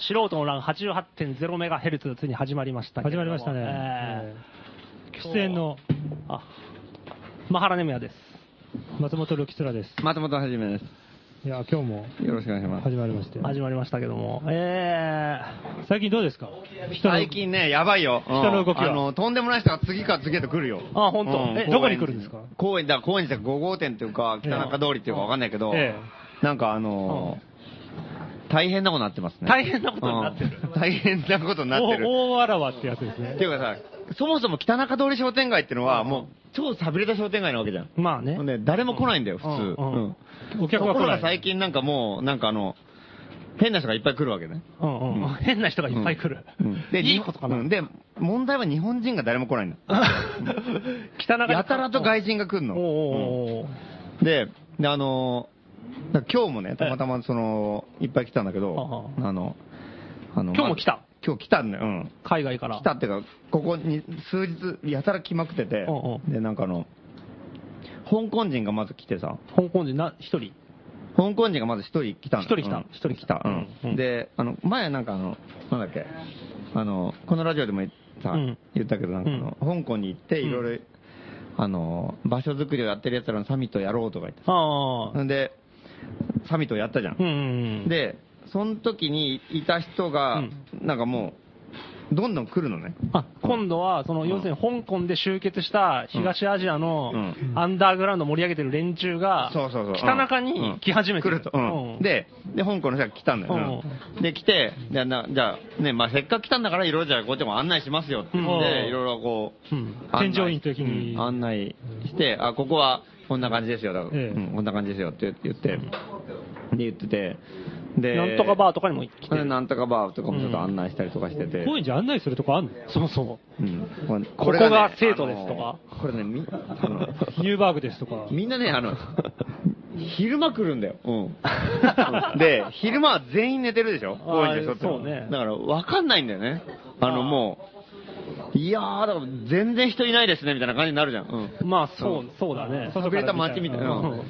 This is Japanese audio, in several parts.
素人の欄 88.0MHz ついに始まりました始まりましたね。ええー出演のーあ、マハラネムヤです。松本るきつらです。松本はじめです。いや、今日もよろしくお願いします。始まりまして。始まりましたけども、え最近どうですか？最近ね、やばいよ。人の動きあの、とんでもない人が次から次へと来るよ。ー、あ、本当？うんえ、どこに来るんですか？公園、だから公園じゃ5号店っていうか、北中通りっていうかわかんないけど、えなんかあのー大変なことになってますね。大変なことになってるうん大変なことになってる。大大あらわってやつですねって。いうかさ、そもそも北中通り商店街っていうのは、もう超寂れた商店街なわけじゃん。まあねほん。で、誰も来ないんだよ、普通。うんお客は来ない。ところが最近なんかもう、なんかあの、変な人がいっぱい来るわけね。うんうんうん変な人がいっぱい来る。うんで、いいことかな。うんで、問題は日本人が誰も来ないんだ。汚中やたらと外人が来るの。で、で、あの今日もね、たまたまその、いっぱい来たんだけど、はあの、あの、今日も来た？ま今日来たんだよ。うん。海外から。来たっていうか、ここに数日、やたら来まくっててうんう、で、なんかあの、香港人がまず来てさ、香港人な、一人？香港人がまず一人来たの。一人来た？うん。一人来た。うん。うんで、あの、前なんかあの、なんだっけ、あの、このラジオでもさ、うん。言ったけど、なんかあの、香港に行って、いろいろ、あの、場所作りをやってる奴らのサミットをやろうとか言ってさ。ああ。んで、サミットをやったじゃん。うんうんうん。、で、その時にいた人が、うん。なんかもう、どんどん来るのね。あ、今度は、その、要するに香港で集結した東アジアのうん。アンダーグラウンド盛り上げてる連中が、そうそうそう。北中に来始めて来ると。うん。うん。で、で、香港の人が来たんだよ。うん。で、来て、でなじゃあ、ね、まあ、せっかく来たんだから、いろいろじゃあ、こっちも案内しますよって言って、うん。いろいろこう、添乗員的に。うん。案内して、あ、ここはこんな感じですよ。だからええうん、こんな感じですよって言って、で、言ってて、で、なんとかバーとかにも来てる。なんとかバーとかもちょっと案内したりとかしてて、高円寺案内するとこあんの？そうそう。うんこれこが生徒ですとか？あのこれね、み、あの、ニューバーグですとか？みんなね、あの、昼間来るんだよ。うん。で、昼間は全員寝てるでしょ？高円寺の人ってそうねだから、わかんないんだよね。あの、もう、いやー、だから全然人いないですね、みたいな感じになるじゃん。うん。まあ、そう、そうだね。寂れた街みたいな。うん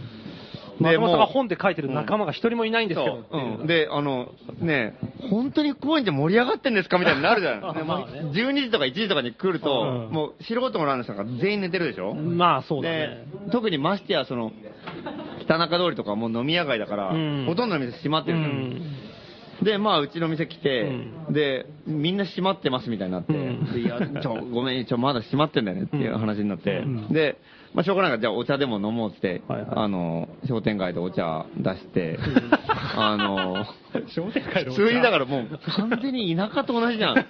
松本さんがもう本で書いてる仲間が一人もいないんですけど。そう。うん。で、あの、ね、本当に高円寺盛り上がってんですかみたいになるじゃん。で もまあね12時とか1時とかに来ると、うんもう素人のランナーさんが全員寝てるでしょまあ、そうだでね。、特にましてや、その、北中通りとかもう飲み屋街だから、うんほとんどの店閉まってうるじゃん。ん。で、まあ、うちの店来て、で、みんな閉まってますみたいになって、うん。でいや、ちょ、ごめん、ちょ、まだ閉まってんだよねっていう話になって、うん。で、まあ、しょうがないから、じゃあお茶でも飲もうって、はいはい。あの、商店街でお茶出して、あの、商店街の普通にだからもう、完全に田舎と同じじゃん。そ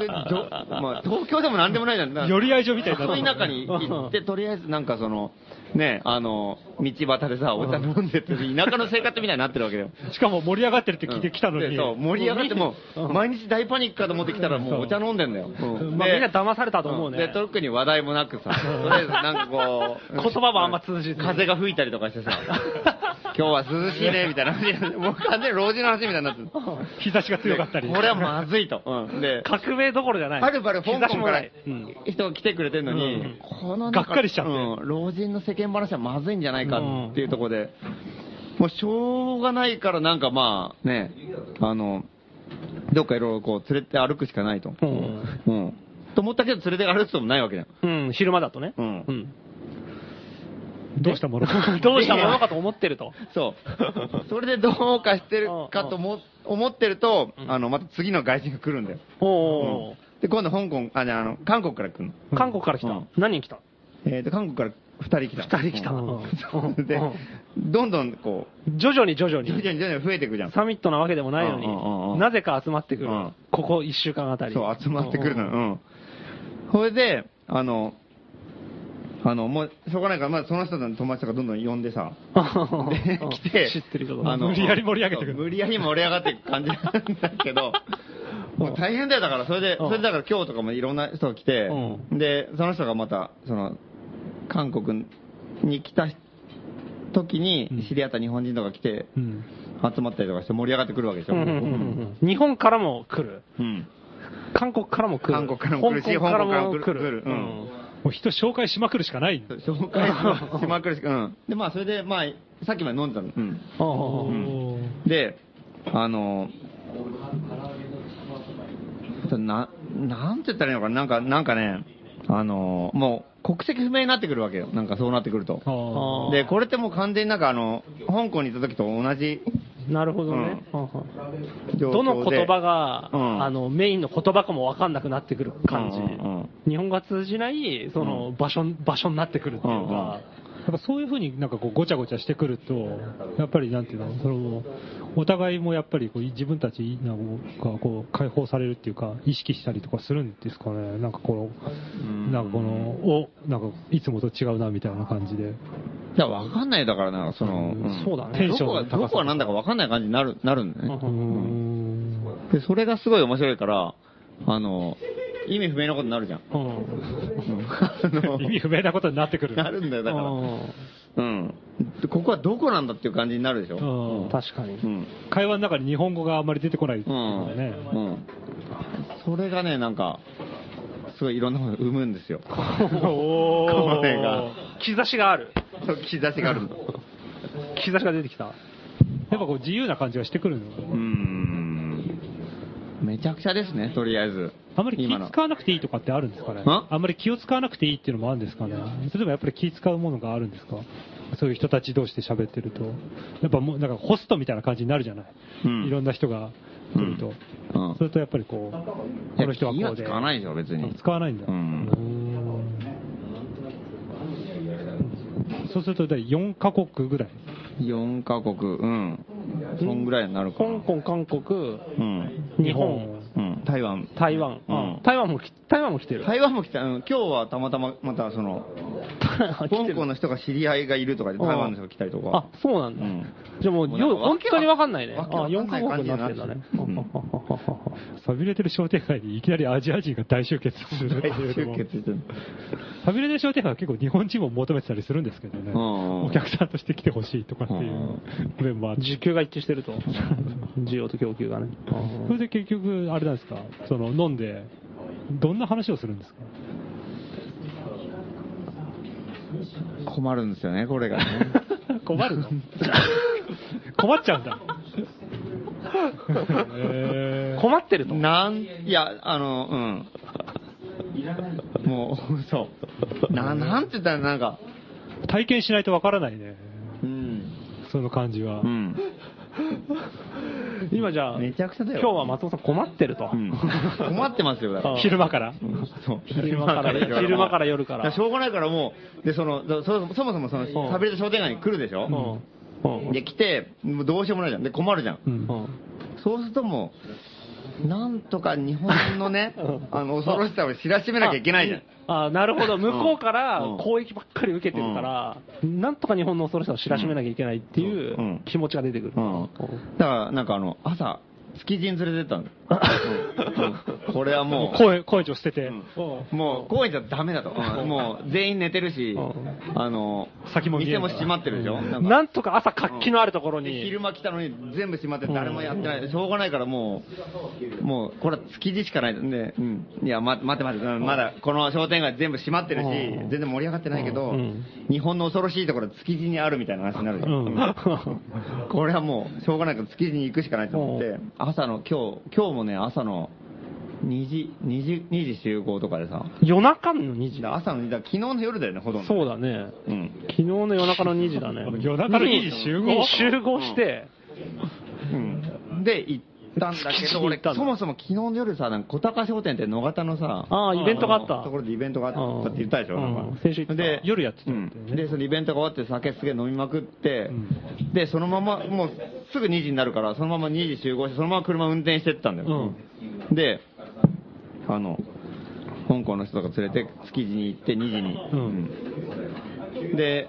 れどまあ、東京でもなんでもないじゃん。寄り合い所みたいになそう田舎に行って、とりあえずなんかその、ね、あの、道端でさ、お茶飲んでって、田舎の生活みたいになってるわけだよ。しかも盛り上がってるって聞いてきたのに。でそう、盛り上がっても毎日大パニックかと思ってきたらもうお茶飲んでんだよ。うんまあ、でみんな騙されたと思うね。で、特に話題もなくさ、とりあえずなんかこう、言葉もあんま通じず風が吹いたりとかしてさ、今日は涼しいね、みたいな話もう完全に老人の話みたいになってる。日差しが強かったり。これはまずいと。うんで、革命どころじゃない。はるばる香港からうん人が来てくれてるのに、うんこの中がっかりしちゃってうん老人の世間話はまずいんじゃないかっていうところで、もうしょうがないからなんかまあね、あの、どっかいろいろこう連れて歩くしかないと。うんうん。と思ったけど連れて歩くこともないわけじゃん。うん、昼間だとね。うんうん。どうしたものか。どうしたものかと思ってると。そう。それでどうかしてるかとも思ってると、うんあの、また次の外人が来るんだよ。おー。で、今度香港、あ、じゃあ、あの、韓国から来るの。韓国から来たうん。何人来た？えっと、韓国から二人来た。二人来た。うで、どんどんこ徐々に徐々う、徐々に。に徐々に増えていくじゃん。サミットなわけでもないのに、んなぜか集まってくるうん。ここ一週間あたり。そう、集まってくるのよ。うん。それで、あの、あの、もう、しょうがないから、まあ、その人の友達とかどんどん呼んでさ、で、うん来て、知ってるけど。あの無理やり盛り上げてくる無理やり盛り上がっていく感じなんだけど、もう大変だよ、だから、それで、うんそれでだから今日とかもいろんな人が来てう、で、その人がまた、その、韓国に来た時に知り合った日本人とか来て、うん。集まったりとかして盛り上がってくるわけでしょ。日本からも来る。うん韓国からも来る。韓国からも来るし香港からも来る。もう人紹介しまくるしかない。紹介しまくるしか、うん。で、まあ、それで、まあ、さっきまで飲んでたの。で、あの、な、なんて言ったらいいのかな、なんか、なんかね、あの、もう国籍不明になってくるわけよ。なんかそうなってくると。で、これってもう完全になんかあの、香港にいた時と同じなるほどね。うん。どの言葉が、うんあの、メインの言葉かもわかんなくなってくる感じ。うんうんうん日本語が通じない、その、場所、場所になってくるっていうか、やっぱそういうふうになんかこうごちゃごちゃしてくると、やっぱりなんていうの、そのお互いもやっぱりこう自分たちがこう解放されるっていうか、意識したりとかするんですかね、なんかこうん。の、なんかこの、おなんかいつもと違うなみたいな感じで。いや、わかんないだからな、その、ん。そうだね。テンションどこが、どこがなんだかわかんない感じになる、なるんだよね。で、それがすごい面白いから、あの、意味不明なことになるじゃん。意味不明なことになってくる。なるんだよ、だから。うんここはどこなんだっていう感じになるでしょ。うん確かに。うん。会話の中に日本語があんまり出てこないね。うん。それがね、なんか、すごいいろんなものを生むんですよ。おこれが兆しがある。そう兆しがあるの。兆しが出てきた。やっぱこう自由な感じがしてくるの。うーん。めちゃくちゃですね、とりあえず。あんまり気使わなくていいとかってあるんですかね？んあんまり気を使わなくていいっていうのもあるんですかね？それともやっぱり気使うものがあるんですか？そういう人たち同士で喋ってると。やっぱもうなんかホストみたいな感じになるじゃない、うんいろんな人が来ると。うんそれとやっぱりこう、この人はこうで。使わないでしょ、別に。使わないんだ。うんそうすると第4カ国ぐらい。4カ国、うん。そんぐらいになるかな。香港、韓国、うん。日本、うん。台湾。台湾。うん台湾もき、台湾も来てる。台湾も来た、うん今日はたまたままたその、来てる香港の人が知り合いがいるとかで、台湾の人が来たりとか。あ、そうなんだ。うんじゃあもう、もうなんかよ本当にわかんないね。あ、わけわかん4カない感国じになってるになってんだね。うん 寂れてる商店街にいきなりアジア人が大集結するって大いうのも集結してる。寂れてる商店街は結構日本人も求めてたりするんですけどね。うんお客さんとして来てほしいとかっていう面もあって。需給が一致してると。需要と供給がね。それで結局、あれなんですか、その飲んで、どんな話をするんですか？困るんですよね、これがね。困るの？困っちゃうんだ。困ってると。なん、いや、あの、うん。もう、そう。な、なんて言ったらなんか、体験しないとわからないね。うん。その感じは。うん。今じゃあ、めちゃくちゃだよ。今日は松尾さん困ってると。うん。困ってますよ、だから。昼間から。昼間から昼間から夜からだしょうがないからもう、で、その、そそそもそもその、ん食べれた商店街に来るでしょ？で、来て、もうどうしようもないじゃん。で、困るじゃんそうするともう、なんとか日本のね うん、あの、恐ろしさを知らしめなきゃいけないじゃん。あなるほど。向こうからうん攻撃ばっかり受けてるから、なんとか日本の恐ろしさを知らしめなきゃいけないっていううん気持ちが出てくる。うん。だから、なんかあの、朝、築地に連れてったの。うん。これはもう、声、声を捨てて、うん。もう、公園じゃダメだと。う。んもう、全員寝てるしう、あの、先も店も閉まってるでしょ。なんか。なんとか朝活気のあるところに。で昼間来たのに全部閉まって誰もやってない。しょうがないからもう、もう、これは築地しかない。ん。いや、ま、待って待って、うんまだ、この商店街全部閉まってるしうん、全然盛り上がってないけどうん、日本の恐ろしいところは築地にあるみたいな話になるじゃん。うん。これはもう、しょうがないから築地に行くしかないと思って、朝の、今日、今日もね、朝の2時、2時、2時集合とかでさ、夜中の2時だ。朝の2時、だ昨日の夜だよね、ほとんど。そうだね。うん。昨日の夜中の2時だね。夜中の2時集合に 集合して、うん。で、行ったんだけど、俺そもそも昨日の夜さ、なんか小高商店って野方のさ、ああ、イベントがあった。ところでイベントがあったって言ったでしょ、夜やってた。で、そのイベントが終わって酒すげえ飲みまくって、うん。で、そのまま、もうすぐ2時になるから、そのまま2時集合して、そのまま車運転してったんだよ。で、あの、香港の人とか連れて築地に行って2時に。で、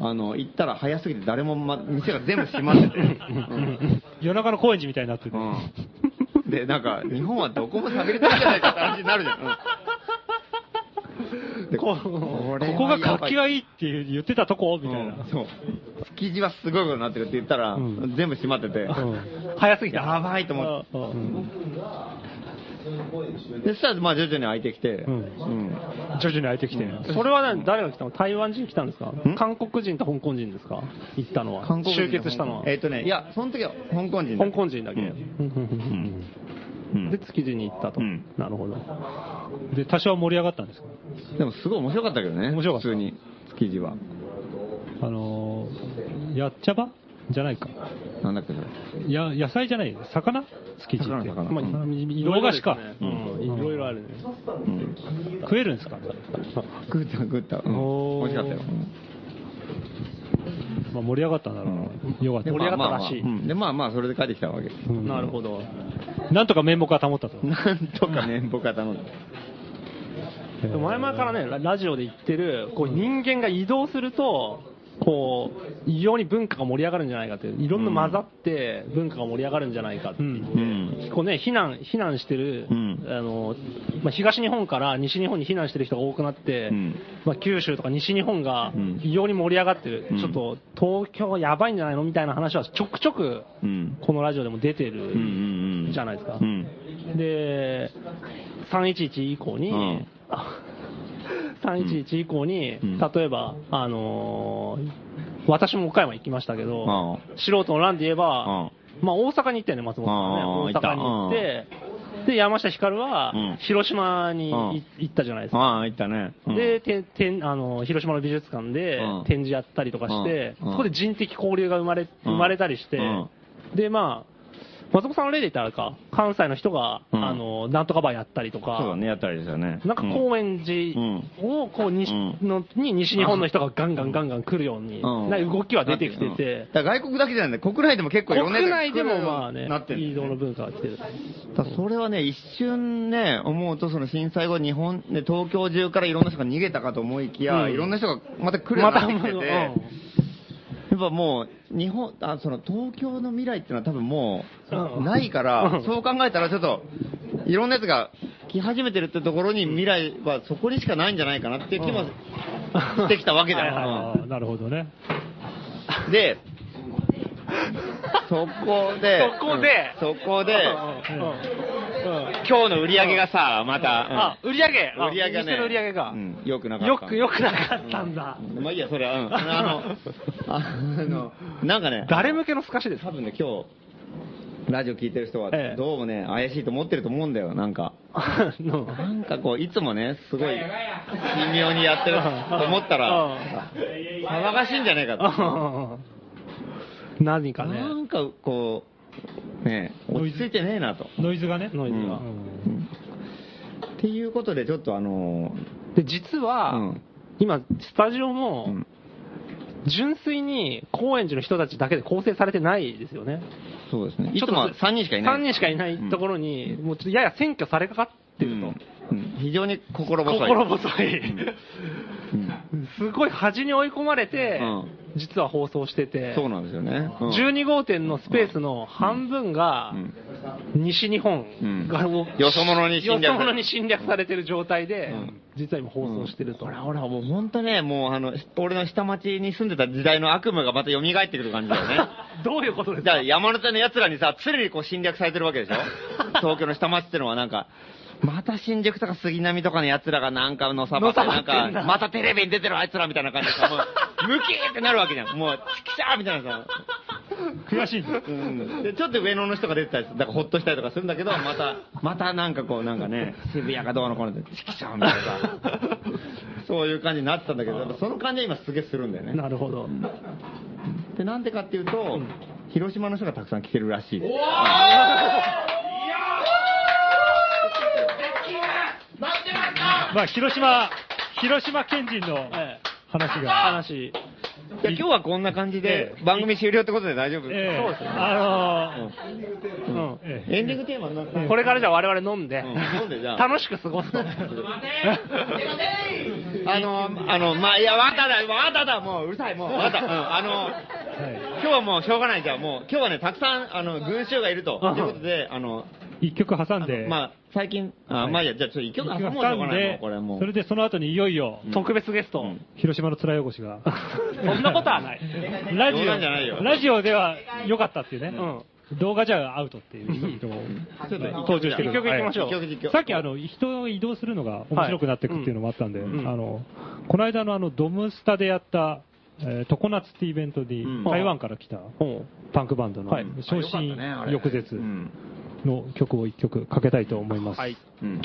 あの、行ったら早すぎて誰も、ま、店が全部閉まってて。う ん夜中の高円寺みたいになってて、うん。で、なんか、日本はどこも喋りたいじゃないかって話になるじゃん。うんでここここが活気がいいって言ってたとこ？みたいな。うんそう。築地はすごいことになってるって言ったら、うん全部閉まってて、うん早すぎた。やばいと思って。うんで、そしたら、まあ、徐々に空いてきて、うん。うん。徐々に空いてきて。それはね、誰が来たの？台湾人来たんですかん？韓国人と香港人ですか？行ったのは。韓国人集結したのは。えっ、とね、いや、その時は香港人だ香港人だけ。で、築地に行ったと。うん。なるほど。で、多少盛り上がったんですか？でも、すごい面白かったけどね。面白かった。普通に、築地は。あのー、やっちゃば？じゃないか。なんだっけ、それ。や、野菜じゃない魚？築地って。魚魚まあ、洋菓子かうん、いろいろあるね。うん。食えるんですか？食った、食った。うんおー美味しかったよ。まあ盛り上がったんだろうな。よかったで。盛り上がったらしいまあまあうんで、まあまあ、それで帰ってきたわけ。うんなるほど。なんとか面目は保ったと。なんとかね、僕は頼んだ。でも前々からね、ララジオで言ってる、こう人間が移動すると、こう、異様に文化が盛り上がるんじゃないかっていう、いろんな混ざって文化が盛り上がるんじゃないかって言って、うん。こうね、避難、避難してる、うんあの、まあ、東日本から西日本に避難してる人が多くなって、うんまあ、九州とか西日本がうん異様に盛り上がってる、うんちょっと東京やばいんじゃないのみたいな話はちょくちょくうん。このラジオでも出てるうん。じゃないですか。うん。で、311以降に、うん311以降に、うん。例えば、あのー私も岡山行きましたけど、うん素人の欄で言えば、まあ大阪に行ったよね、松本さんね。大阪に行って、で、山下ひかるはうん。広島にいうん行ったじゃないですか。ああ、行ったね。うん。で、ててんあの広島の美術館でうん。展示やったりとかして、うん。そこで人的交流が生まれ生まれたりして、うん。で、まあ、松本さんの例で言ったらあれか、関西の人が、うん。あの、なんとかバーやったりとか、そうだね、やったらいいですよね。なんか高円寺をこう西,、うん。のに西日本の人がガンガンガンガン来るように、うん。な動きは出てきてて、だから外国だけじゃないんだ。国内でも結構いろんな国内でもまあねなって、る移動の文化が来てる。だからそれはね、一瞬ね、思うと、その震災後、日本、ね、東京中からいろんな人が逃げたかと思いきや、うん。いろんな人がまた来るようになってきてて、うんやっぱもう、日本、あ、その東京の未来っていうのは多分もう、うんないかうらん、そう考えたらちょっと、いろんなやつが来始めてるってところに未来はそこにしかないんじゃないかなっていう気もしてきたわけだよ。なるほどね。うんで、そこで、そこで？うんそこで、今日の売り上げがさ、また、あ、売り上げ？うん売り上げがね、店の売り上げが。うん、よくなかった。よく、よくなかったんだ。まあいいや、それは、うん。あの、あの、なんかね、誰向けの透かしです多分ね、今日、ラジオ聞いてる人はええ、どうもね、怪しいと思ってると思うんだよ、なんか。なんかこう、いつもね、すごい、神妙にやってると思ったら、騒がしいんじゃねえかと。何かね。なんかこう、ね、落ち着いてねえなと。ノイズがね。ノイズがうんっていうことで、ちょっとあので、実は、うん今、スタジオーも、うん純粋に高円寺の人たちだけで構成されてないですよね。そうですね。いちょっとつも3人しかいない。3人しかいないところに、もうちょっとやや占拠されかかってると。うんうん非常に心細い。心細い。うんすごい端に追い込まれて、うん実は放送してて、そうなんですよね。うん。12号店のスペースの半分がうん。西日本がもうよそ者に侵略。よそ者に侵略されてる状態でうん、実は今放送してると。ほらほら、もう本当ね、もうあの、俺の下町に住んでた時代の悪夢がまた蘇ってくる感じだよね。どういうことですじゃかあ山手の奴らにさ、常にこう侵略されてるわけでしょ？東京の下町ってのはなんか、また新宿とか杉並とかの奴らがなんかのさばっなんか、またテレビに出てるあいつらみたいな感じでさ、もう、ムキーってなるわけじゃん。もう、チキシャーみたいなさ。悔しい。うんで、ちょっと上野の人が出てたりだからほっとしたりとかするんだけど、また、またなんかこう、なんかね、渋谷がどうのこうので、チキシャーみたいなさ、そういう感じになってたんだけど、その感じは今すげえするんだよね。なるほど。で、なんでかっていうと、広島の人がたくさん来てるらしい。まあ、広島、広島県人のええ。話。が。話。いや、今日はこんな感じで、番組終了ってことで大丈夫？ええ。そうですねあうん。のーええ。エンディングテーマになってこれからじゃあ我々飲んで、うん。飲んでじゃあ。楽しく過ごすと。あの、あの、まあ、いや、わただ、わただ、もう、うるさい、もう、わた。うん、あの、はい。今日はもうしょうがない。じゃん、もう、今日はね、たくさん、あの、群衆がいると。いうことで、あの、一曲挟んで、まあ、最近、あ、まあいいや、じゃあちょっと一曲挟もうしょうがないもう、これもう。それでその後にいよいよ、特別ゲスト。広島の面汚しが、そんなことはない。ラジ冗談じゃないよ。オ、ラジオでは良かったっていうね。うん。動画じゃアウトっていう。人も登場してる。一曲行きましょう。さっきあの、人を移動するのが面白くなっていくっていうのもあったんで、あの、この間のあの、ドムスタでやった、えー、常夏ってイベントに、うん。台湾から来たほパンクバンドのはい、昇進翌日。うんの曲を一曲かけたいと思います。うはい。うん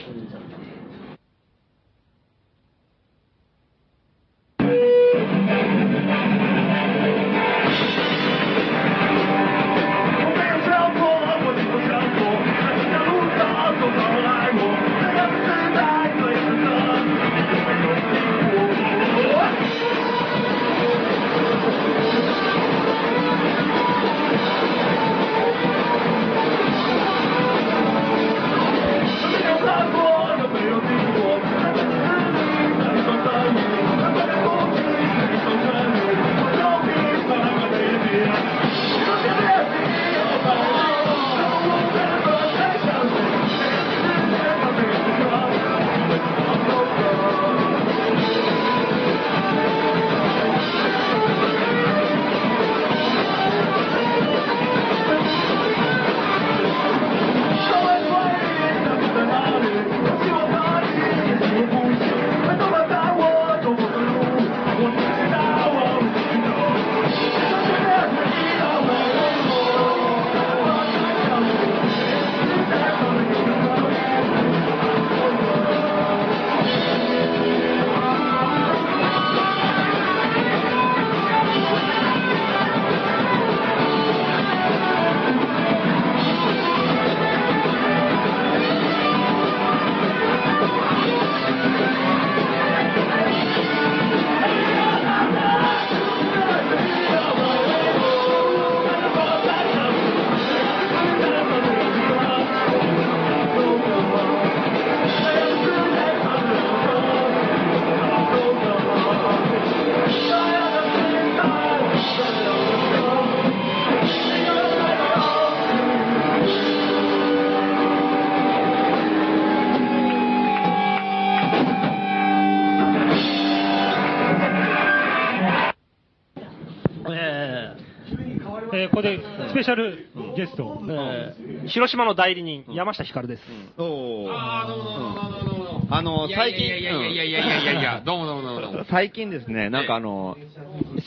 広島の代理人、山下ひかるです。おー。あー、どうもどうもどうも。ど。あの最近いやいやいやいやいやいやいやいや、どうもどうもどうもどうも。最近ですね、なんかあの、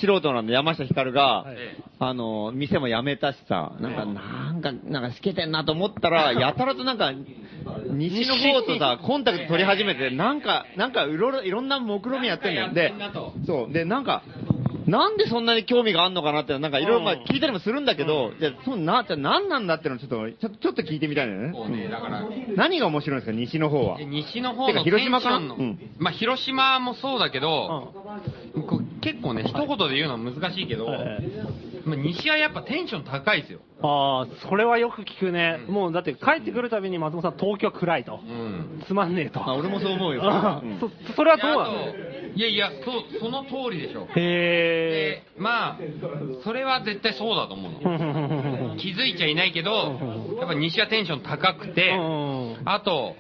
素人なんで山下ひかるが、ええあの、店も辞めたしさ、なんか、なんか、なんかしけてんなと思ったら、やたらとなんか、西の方とさ、コンタクト取り始めて、なんか、なんかいろいろ、いろんな目論みやってんだよ。でそう。で、なんか、なんでそんなに興味があんのかなって、なんかいろいろまあ聞いたりもするんだけど、じゃあ、そうな、じゃあ何なんだってのをちょっと、ちょちょっと聞いてみたいんだよこうね、ね。だから、何が面白いんですか、西の方は。で。西の方の広島かうん。まあ広島もそうだけど、こう結構ね、一言で言うのは難しいけど、はいまあ西はやっぱテンション高いですよ。ああ、それはよく聞くね。うんもうだって帰ってくるたびに松本さん東京は暗いとう。ん。つまんねえと。あ、俺もそう思うよ。そそれはどうなの？いやいや、そその通りでしょ。へで、まあ、それは絶対そうだと思うの。え。気づいちゃいないけど、やっぱ西はテンション高くて、うんあと、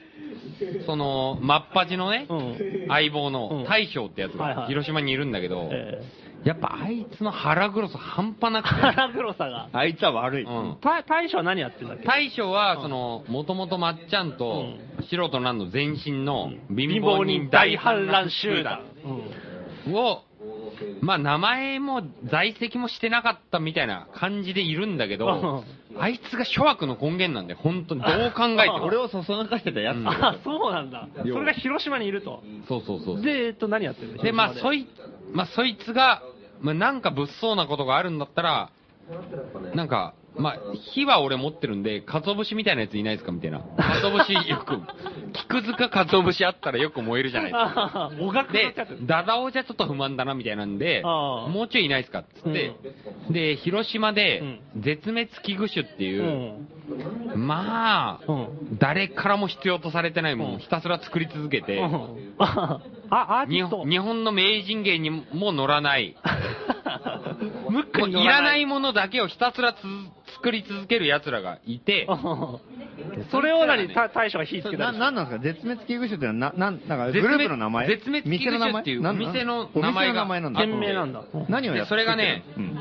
その、マッパチのね、うん。相棒うん。の大将ってやつはいはい。が広島にいるんだけど、えやっぱあいつの腹黒さ半端なくて、腹黒さが。あいつは悪い。うん。た大将は何やってんだっけ？大将は、その、もともとまっちゃんと、素人なんの前身の貧乏人大反乱集団を、まあ名前も在籍もしてなかったみたいな感じでいるんだけど、あいつが諸悪の根源なんで、本当にどう考えても。俺をそそのかしてたやつ。うんあ、そうなんだ。それが広島にいると。そうそうそう。で、えっと、何やってるの？で、まあ、そい、い、まあ、そいつが、まあ、なんか物騒なことがあるんだったら、なんか、まあ、火は俺持ってるんで、鰹節みたいなやついないですかみたいな。鰹節よく、菊塚鰹節あったらよく燃えるじゃないですか。ああ、おがくでダダオじゃちょっと不満だなみたいなんで、もうちょいいないですかっつって、で、広島でう、絶滅危惧種ってういう、ん。まあ、うん。誰からも必要とされてないものをひたすら作り続けて、うん。あ、あ日本の名人芸にも乗らない、ムックもうに乗いらないものだけをひたすらつ作り続ける奴らがいて、それを何、た大将が火つけたりなんなんですか？絶滅危惧種ってのは、な、なん、なんかグループの名前？絶滅危惧種っていう店のお名前が。店の名前なんだ。店名なんだ。何をやってでそれがねうん。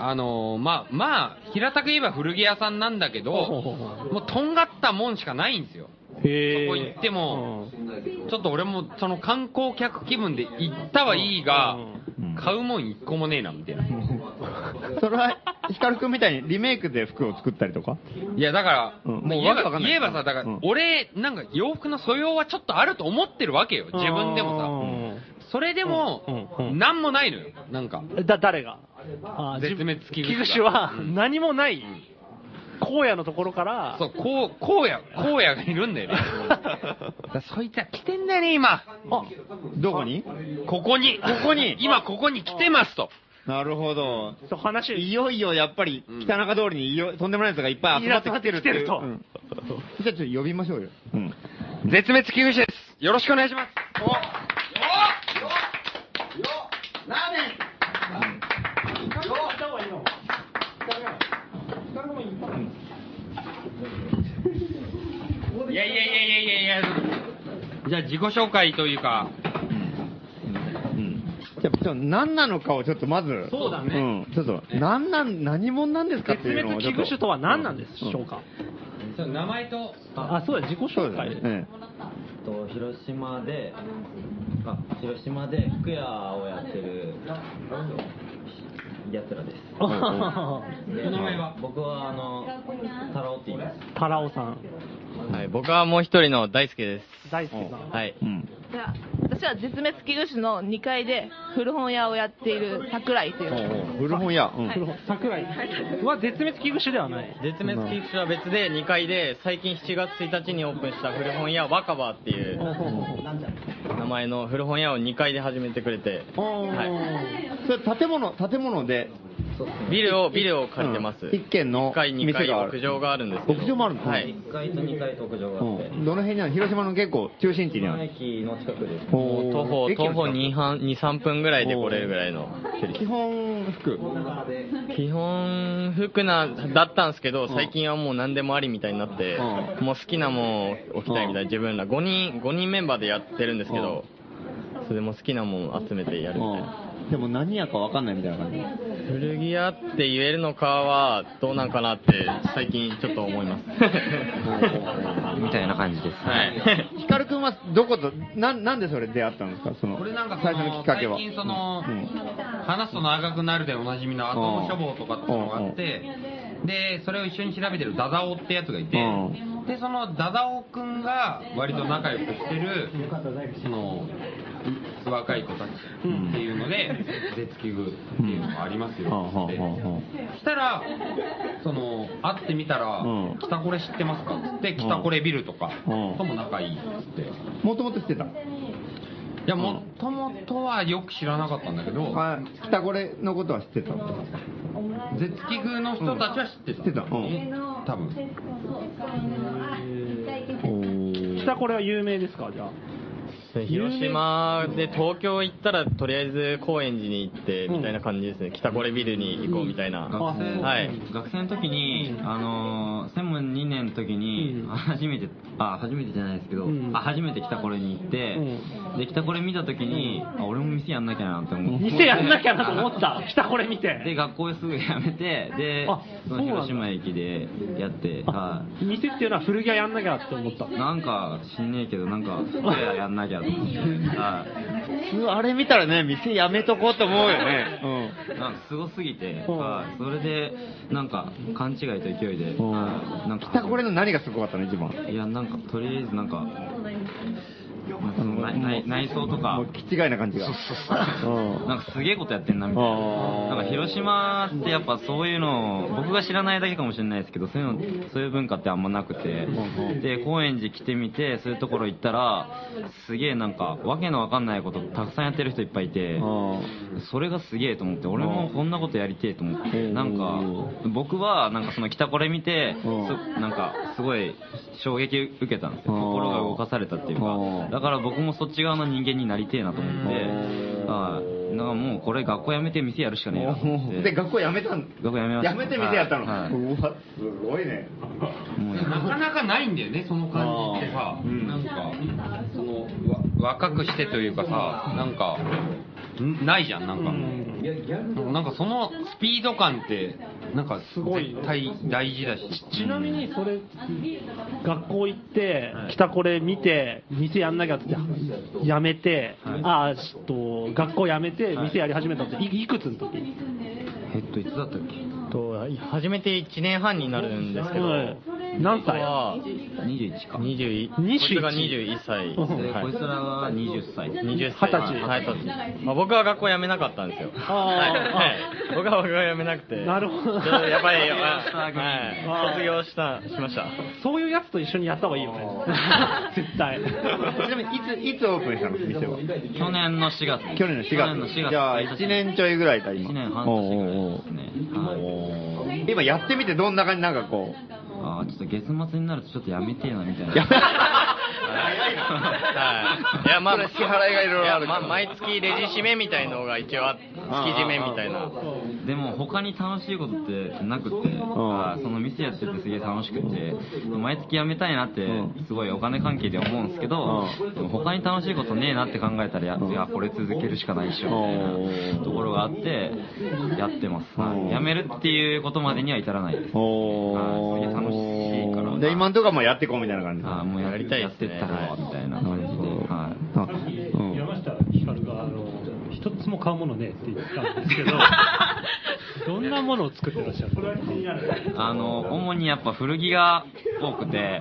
あのーまあ、まあ、平たく言えば古着屋さんなんだけど、もうとんがったもんしかないんですよ。へそこ行っても、ちょっと俺もその観光客気分で行ったはいいがうん、買うもん一個もねえな、みたいな。それは、ヒカルくんみたいにリメイクで服を作ったりとか？いや、だから、うんもう言えばわけわかんない言えばさ、だから、うん俺、なんか洋服の素養はちょっとあると思ってるわけよ。自分でもさ。それでもうんうんう、んなんもないのよ。なんか。さ。だ、誰が？あー絶滅危惧種が危惧種はうん何もない、荒野のところから、そう、こう、荒野、荒野がいるんだよね。そいつは来てんだよね、今。あ、どこに？ここに。ここに。今ここに来てますと。なるほど。そう話、いよいよやっぱりうん北中通りにいよとんでもないやつがいっぱい集まってきてるっていう。集まってうんじゃあちょっと呼びましょうよ。うん。絶滅危惧種です。よろしくお願いします。いやいやいやいやいやいや、じゃあ自己紹介というか、うん。じゃあ、ちょっと何なのかをちょっとまず。そうだね。うん。ちょっと、何なん、何者なんですかって絶いうのをちょっと。滅危惧種とは何なんでしょうか、名前と、あ、そうだ、自己紹介。ですね。と広島であ広島で服屋をやってる。やつらです。あお名前は？僕はあのタラオって言います。タラオさん、はい、僕はもう一人の大輔です。大輔さん。はい。うん。じゃあ私は絶滅危惧種の2階で古本屋をやっている桜井という古本屋。うん。桜井は絶滅危惧種ではない。絶滅危惧種は別で2階で最近7月1日にオープンした古本屋若葉っていう名前の古本屋を2階で始めてくれて、はそれ建物、建物で、い、ビルを、ビルを借りてます。うん。一軒の1階、2階店がある。屋上があるんですけど。屋上もあるの？はい。1階と2階と屋上があって。うん。どの辺にある？広島の結構中心地にある。駅の近くです。徒歩、徒歩2、半2 3分ぐらいで来れるぐらいの距離。基本服。基本服なだったんですけど最近はもう何でもありみたいになって、うもう好きなもんを置きたいみたいな自分ら。5人5人メンバーでやってるんですけど、それでも好きなもんを集めてやるみたいな、うんでも何屋かわかんないみたいな感じ。古着屋って言えるのかはどうなんかなって最近ちょっと思います。みたいな感じですはい。ヒカルくんはどこと、な、なんでそれ出会ったんですか？その、これなんかそ最初のきのっかけは。最近その、うん。話すと長くなるでおなじみのアトム処方とかっていうのがあって、で、それを一緒に調べてるダダオってやつがいて、うで、そのダダオくんが割と仲良くしてる、その、若い子たちっていうので、絶危惧っていうのがありますよ。ってはあはしたら、その、会ってみたらうん、北これ知ってますかっつって、北これビルとかうん。とも仲いいっつって。もともと知ってた。いや、もともとはよく知らなかったんだけど、あ、北これのことは知ってた。絶危惧の人たちは知ってた。知ってたうん。多分。北これは有名ですか、じゃあ。広島で東京行ったらとりあえず高円寺に行ってみたいな感じですね、北これビルに行こうみたいな、学生はい。学生の時に、あのー専門2年の時に、うん。初めてあ初めてじゃないですけど、うん。あ初めて来たこれに行って、で来たこれ見た時に、あ俺も店やんなきゃなって思って。店やんなきゃなと思った？北これ見て。で学校すぐ辞めてであその広島駅でやってあは店っていうのは古着屋やんなきゃって思った。いなんか知んねえけどなんか服屋やんなきゃと思ってはい。普通あれ見たらね、店やめとこうと思うよね。なんかすごすぎて、それでなんか勘違いと勢いで、なんか北これの何がすごかったの、一番。いやなんかとりあえずなんか内装とか。気違いな感じが。うん。なんかすげえことやってんなみたいあな。ー。なんか広島ってやっぱそういうの、僕が知らないだけかもしれないですけど、そういうの、そういう文化ってあんまなくて。ん、で、高円寺来てみて、そういうところ行ったら、すげえなんか、わけのわかんないことたくさんやってる人いっぱいいて、それがすげえと思って、俺もこんなことやりてえと思って、うん。なんか、僕はなんかその北これ見て、なんかすごい衝撃受けたんですよ。うん心が動かされたっていうかから僕もそっち側の人間になりてえなと思って、はいだからもうこれ学校辞めて店やるしかねえなと思って。で、学校辞めたん？学校辞めました。辞めて店やったの？はいうわ、すごいね。もうやめなかなかないんだよね、その感じってさ。なんか、その、わ若くしてというかさ、なんか、んないじゃん、なんか。なんかそのスピード感って、なんかすごい絶対大事だし。ちなみにそれ、学校行って、北これ見て、店やんなきゃってやめて、ああ、ちょっと、学校辞めて、店やり始めたって、いいくつの時？えっと、いつだったっけ？と始めて1年半になるんですけど、はい何歳？は ?21 か。21 21こいつが21歳、で、はいこいつらが20歳。20歳二十歳歳まあ、僕は学校辞めなかったんですよ。はいはい僕は僕は辞めなくて。なるほどやっぱり、したはい、卒業した、しました。そういうやつと一緒にやった方がいいよね。絶対。ちなみに、いつ、いつオープンしたの店は。去年の4月。去年の4月。去年の4月。じゃあ、1年ちょいぐらいか、今。1年半年ぐらいですね。はい。今やってみてどんな感じなんかこう。ああ、ちょっと月末になるとちょっとやめてえな、みたいな。はい。いや、まあ、支払いがいろいろあるやまあ、毎月レジ締めみたいのが一応あ、月締めみたいな。でも他に楽しいことってなくて、あーその店やっててすげえ楽しくて、毎月辞めたいなってすごいお金関係で思うんですけど、でも他に楽しいことねえなって考えたら、やいや、これ続けるしかないっしょ、みたいなところがあって、やってます。はい。辞めるっていうことまでには至らないです。すげえ楽しいから。で、今んとこはもうやっていこうみたいな感じ。あーもうややりたいやですねってったら、みたいな感じで、はい。あうん山下ひかるが、あの、一つも買うものねえって言ったんですけど、どんなものを作ってらっしゃるあの、主にやっぱ古着が多くて、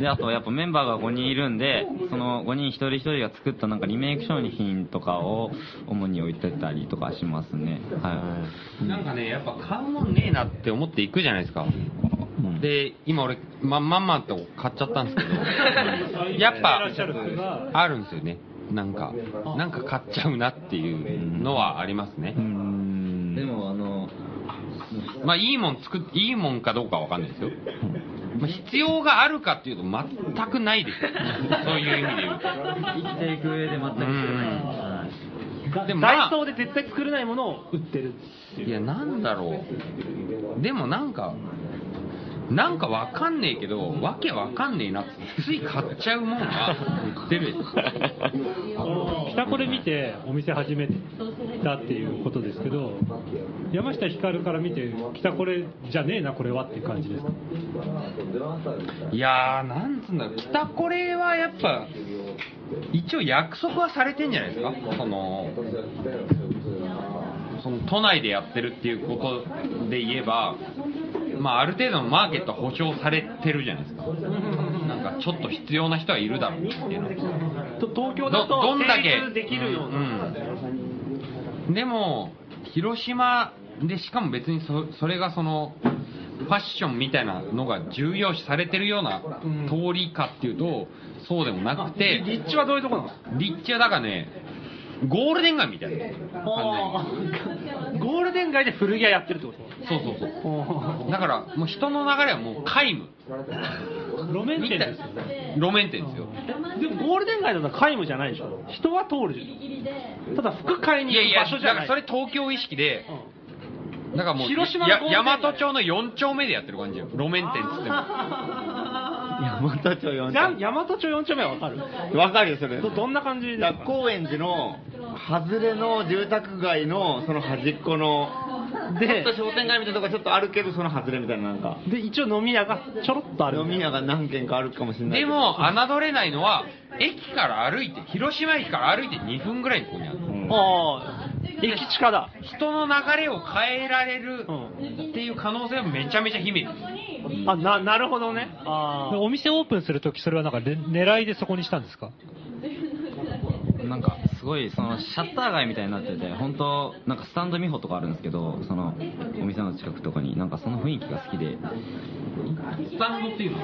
で、あとやっぱメンバーが5人いるんで、その5人一人一人が作ったなんかリメイク商品とかを主に置いてたりとかしますね。はい。なんかね、やっぱ買うもんねえなって思って行くじゃないですか。うんで、今俺、ま、まんまと買っちゃったんですけど、やっぱあるんですよね。なんか、なんか買っちゃうなっていうのはありますね。でもあの、まあ、いいもん作っ、いいもんかどうかわかんないですよ。まあ、必要があるかっていうと全くないですよ。そういう意味で言うと。生きていく上で全く必要ない。はいでもまあダイソーで絶対作れないものを売ってるっていう。いや、なんだろう。でもなんか、なんかわかんねえけど、わけわかんねえなって、つい買っちゃうもんが売ってる。北これ見てお店始めたっていうことですけど、山下ひかるから見て、北これじゃねえな、これはっていう感じですか？いやー、なんつうんだろう、北これはやっぱ、一応約束はされてんじゃないですか？その、その都内でやってるっていうことで言えば、まあある程度のマーケットは保証されてるじゃないですか。なんかちょっと必要な人はいるだろうっていうの。と東京どだとどんだけできるような。うんでも広島でしかも別にそそれがそのファッションみたいなのが重要視されてるような通りかっていうとそうでもなくて。立地はどういうところなの？立地はだからねゴールデン街みたいなゴールデン街で古着屋やってるってこと？そうそうそう。だからもう人の流れはもう皆無。路面店ですよね。路面店ですよ。でもゴールデン街だったら皆無じゃないでしょ。人は通るじゃん。ただ服買いにいやいや行く場所じゃない。だからそれ東京意識でだからもう広島大和町の4丁目でやってる感じよ。路面店っつっても山田町4じゃん大和町4丁目はわかる。わかるよ、それ。どどんな感じで高円寺の外れの住宅街のその端っこのちょでっと商店街みたいなとこちょっとあるけどその外れみたいな。なんかで一応飲み屋がちょろっとある飲み屋が何軒かあるかもしれないでも、侮れないのは、駅から歩いて、広島駅から歩いて2分ぐらいのところにある。うん。ああ駅地下だ。人の流れを変えられるうっていう可能性はめちゃめちゃ秘める。あななるほどね。お店オープンするとき、それはなんかれ狙いでそこにしたんですか？なんか、すごい、その、シャッター街みたいになってて、本当なんかスタンド美穂とかあるんですけど、その、お店の近くとかに、なんかその雰囲気が好きで、スタンドっていうの？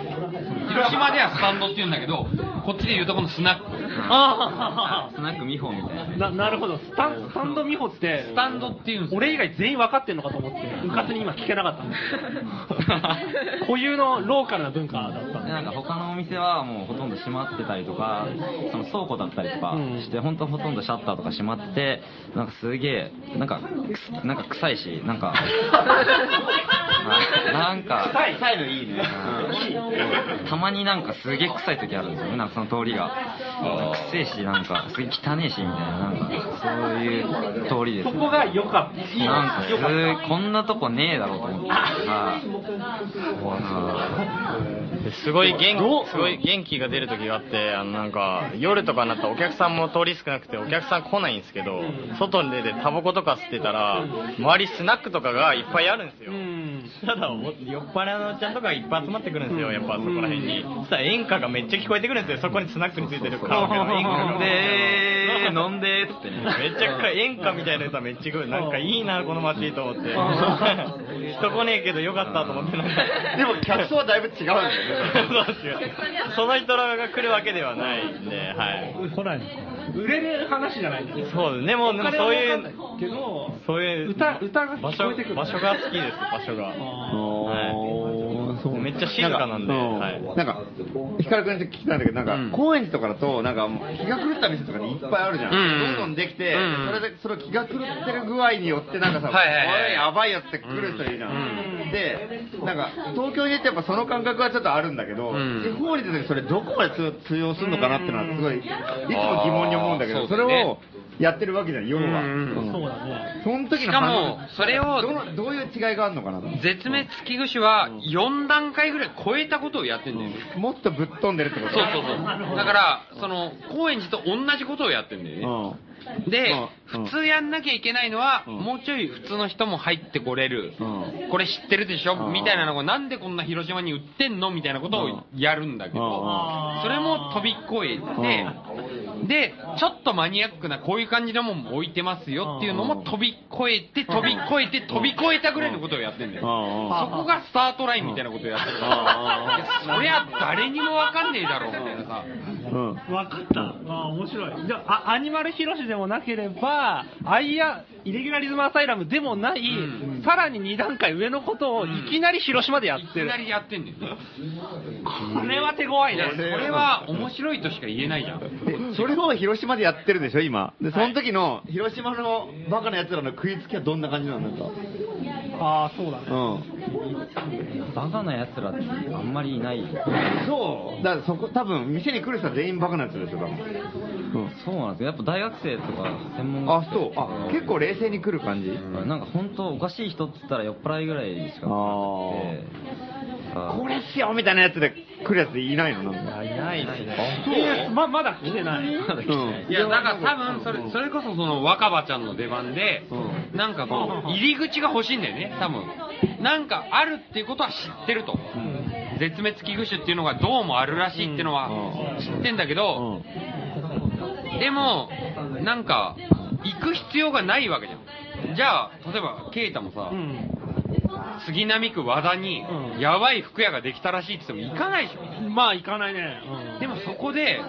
広島ではスタンドっていうんだけど、こっちで言うとこのスナック。あスナック美穂みたいな。ーななるほど。スタンスタンド美穂ってスタンドっていうんですよ。俺以外全員分かってんのかと思ってうかつに今聞けなかったんで。す 固有のローカルな文化だったんで。でなんか他のお店はもうほとんど閉まってたりとか、その倉庫だったりとかしして、本当ほとんどシャッターとか閉まってて、なんかすげえ、なんか、なんか臭いし、なんか、な なんか、臭いのいいね。うんたまになんかすげえ臭い時あるんですよね、なんかその通りが。くせえし、なんか、すげえ汚ねえし、みたいな、なんか、そういう通りですそこが良かった。いいなんかす。こんなとこねえだろうと思って。はいすごい元気、すごい元気が出る時があって、あのなんか、夜とかになったらお客さんも通り少なくて、お客さん来ないんですけど、外に出てタバコとか吸ってたら、周りスナックとかがいっぱいあるんですよ。ただ、お酔っ払いのおっちゃんとかがいっぱい集まってくるんですよ、やっぱそこら辺に。そしたら演歌がめっちゃ聞こえてくるんですよ、そこにスナックについてるカラオケの演歌が。飲んでー、飲んでーってね。めっちゃ演歌みたいな歌めっちゃ来る。なんかいいな、この街と思って。人来ねえけどよかったと思ってなんか。でも客層はだいぶ違うんだよね。そうですよ。その人らが来るわけではないんで、はい。来ないのか。売れる話じゃないですそうですね、もうでもそういう、けど、そういう、歌歌が場所聞こえてくる。場所が好きです、場所が。そう。めっちゃ静かなんで。なんか、ヒカル君に聞きたいんだけど、なんか、うん。高円寺とかだと、なんか、気が狂った店とかにいっぱいあるじゃん。どんどんできて、うん。それで、それを気が狂ってる具合によって、なんかさ、はいはいはい。おいやばいよって来る人いるじゃん。うん。で、なんか、東京にいてやっぱその感覚はちょっとあるんだけど、うん。地方に出てそれどこまで通通用するのかなってのはすごい、いつも疑問に思うんだけど、それをやってるわけじゃん、夜は。うんうんそうだね。その時のしかもそれをどのどういう違いがあるのかなと絶滅危惧種は4段階ぐらい超えたことをやってんだよね。もっとぶっ飛んでるってことそうそうそう。だから、その、高円寺と同じことをやってんだよね。うんでうん、普通やんなきゃいけないのは、うん。もうちょい普通の人も入ってこれる。うん。これ知ってるでしょ？うん。みたいなのが、なんでこんな広島に売ってんの？みたいなことをやるんだけど、それも飛び越えて、で、ちょっとマニアックなこういう感じのもんも置いてますよっていうのも飛び越えて、飛び越えて、飛び越えたぐらいのことをやってんだよ。そこがスタートラインみたいなことをやってるから、いやそりゃ誰にもわかんねえだろうみたいなさ。うん。わかった。ああ、面白い。じゃあ、あアニマルヒロシでもなければ、アイア、イレギュラリズムアサイラムでもない、うんさらに2段階上のことをいきなり広島でやってる。いきなりやってんだよ。これは手強いねいや、。それは面白いとしか言えないじゃん。でそれを広島でやってるでしょ、今。で、その時の、広島のバカな奴らの食いつきはどんな感じなのなんか。ああ、そうだね。うん。バカな奴らってあんまりいない。そう。だからそこ、多分、店に来る人は全員バカな奴らでしょ、多分。うん。そうなんですよ。やっぱ大学生とか専門学あ、そう。あ、結構冷静に来る感じ？なんか本当おかしい人って言ったら酔っ払いぐらいしかなくて。あこれっすよみたいなやつで来るやついないの？なんか。いないですね。えーま、まだ来てない。うん。いや、だから多分、それ、それこそその若葉ちゃんの出番で、なんかこう、入り口が欲しいんだよね、多分。なんかあるっていうことは知ってると。絶滅危惧種っていうのがどうもあるらしいっていうのは知ってんだけど、でも、なんか、行く必要がないわけじゃん。じゃあ、例えば、ケイタもさ、うん。杉並区和田にう、んやばい服屋ができたらしいって言っても行かないでしょ。まあ、行かないね。うんでもそこで、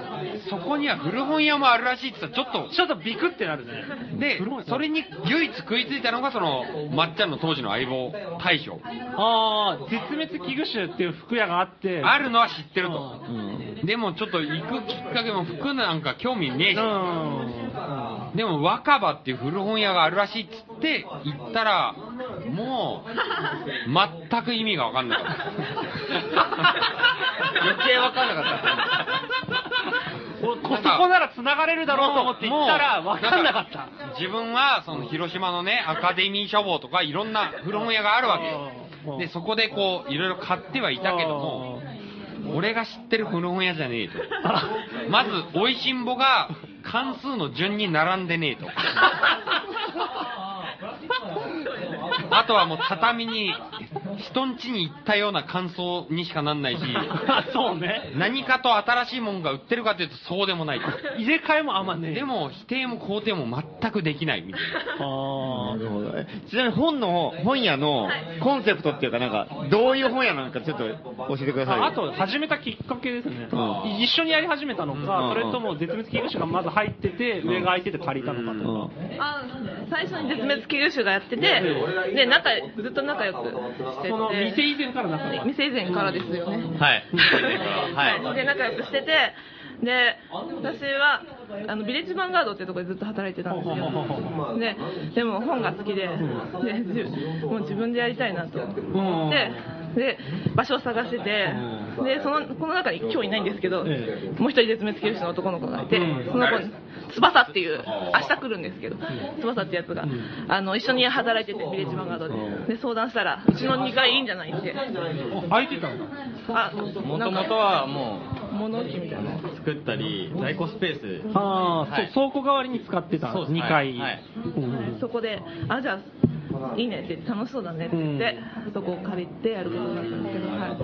そこには古本屋もあるらしいって言ったらちょっと、ちょっとビクってなるね。で、それに唯一食いついたのがその、まっちゃんの当時の相棒、大将。ああ、絶滅危惧種っていう服屋があって。あるのは知ってると。うん。でもちょっと行くきっかけも服なんか興味ねえし。うん。でも若葉っていう古本屋があるらしいっつって行ったら、もう、全く意味がわかんなかった。余計わかんなかった。ここそこなら繋がれるだろうと思って行ったら分かんなかった。自分は、その広島のね、アカデミー書房とかいろんな古本屋があるわけよ。で、そこでこう、いろいろ買ってはいたけども、俺が知ってる古本屋じゃねえと。まず、美味しんぼが関数の順に並んでねえと。あとはもう畳に、人ん家に行ったような感想にしかなんないし、そうね。何かと新しいもんが売ってるかというとそうでもないと。入れ替えもあんまねえ。でも、否定も肯定も全くできないみたいな。あなるほどえちなみに本の、本屋のコンセプトっていうかなんか、どういう本屋なのかちょっと教えてくださいよ。ああと、始めたきっかけですね。うん一緒にやり始めたのか、うんそれとも絶滅危惧種がまず入ってて、上が空いてて借りたのかとか。あ最初に絶滅危惧種がやってて、で、仲、ずっと仲良くしてて。その店以前から仲良く店以前からですよね。はい。はい。で、仲良くしてて、で、私は、あのビレッジヴァンガードっていうところでずっと働いてたんですよ。ででも本が好きで。でじもう自分でやりたいなと思ってで場所を探しててでそのこの中に今日いないんですけど、えもう一人絶滅危惧種の男の子がいて、うん。その子に翼っていう明日来るんですけど翼ってやつが、あの一緒に働いててビレッジヴァンガードで。で相談したらうちの2階いいんじゃないって。空いてたんだ。あもともとはも物置みたいな。う作ったり在庫スペース。ああ、はい。そう倉庫代わりに使ってた。そうです。2階。はい。そこで、あ、じゃあ、いいねって楽しそうだねって言って、そこを借りてやることになったんですけど、はい。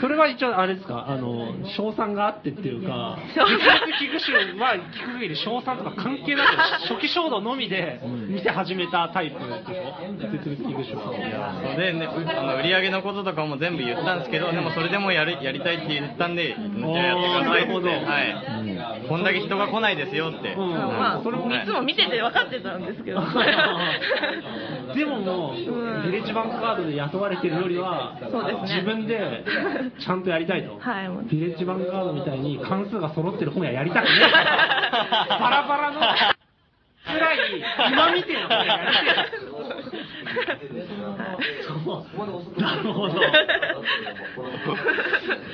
それは一応あれですか、あの、賞賛があってっていうか、賞賛絶滅危惧種は聞く限り賞賛とか関係なく、初期衝動のみで見て始めたタイプでしょ絶滅危惧種は。それで、ね、うあの売り上げのこととかも全部言ったんですけど、でもそれでもやるやりたいって言ったんで、じゃあやってくださいってはい。こんだけ人が来ないですよって。うんまあ、それもいつも見てて分かってたんですけど。でももう、うんビレッジバンクカードで雇われてるよりは、自分でちゃんとやりたいと。はいビレッジバンクカードみたいに関数が揃ってる本屋やりたくねえから。バラバラの、くらい、今見てる本屋やりてえ。なるほど。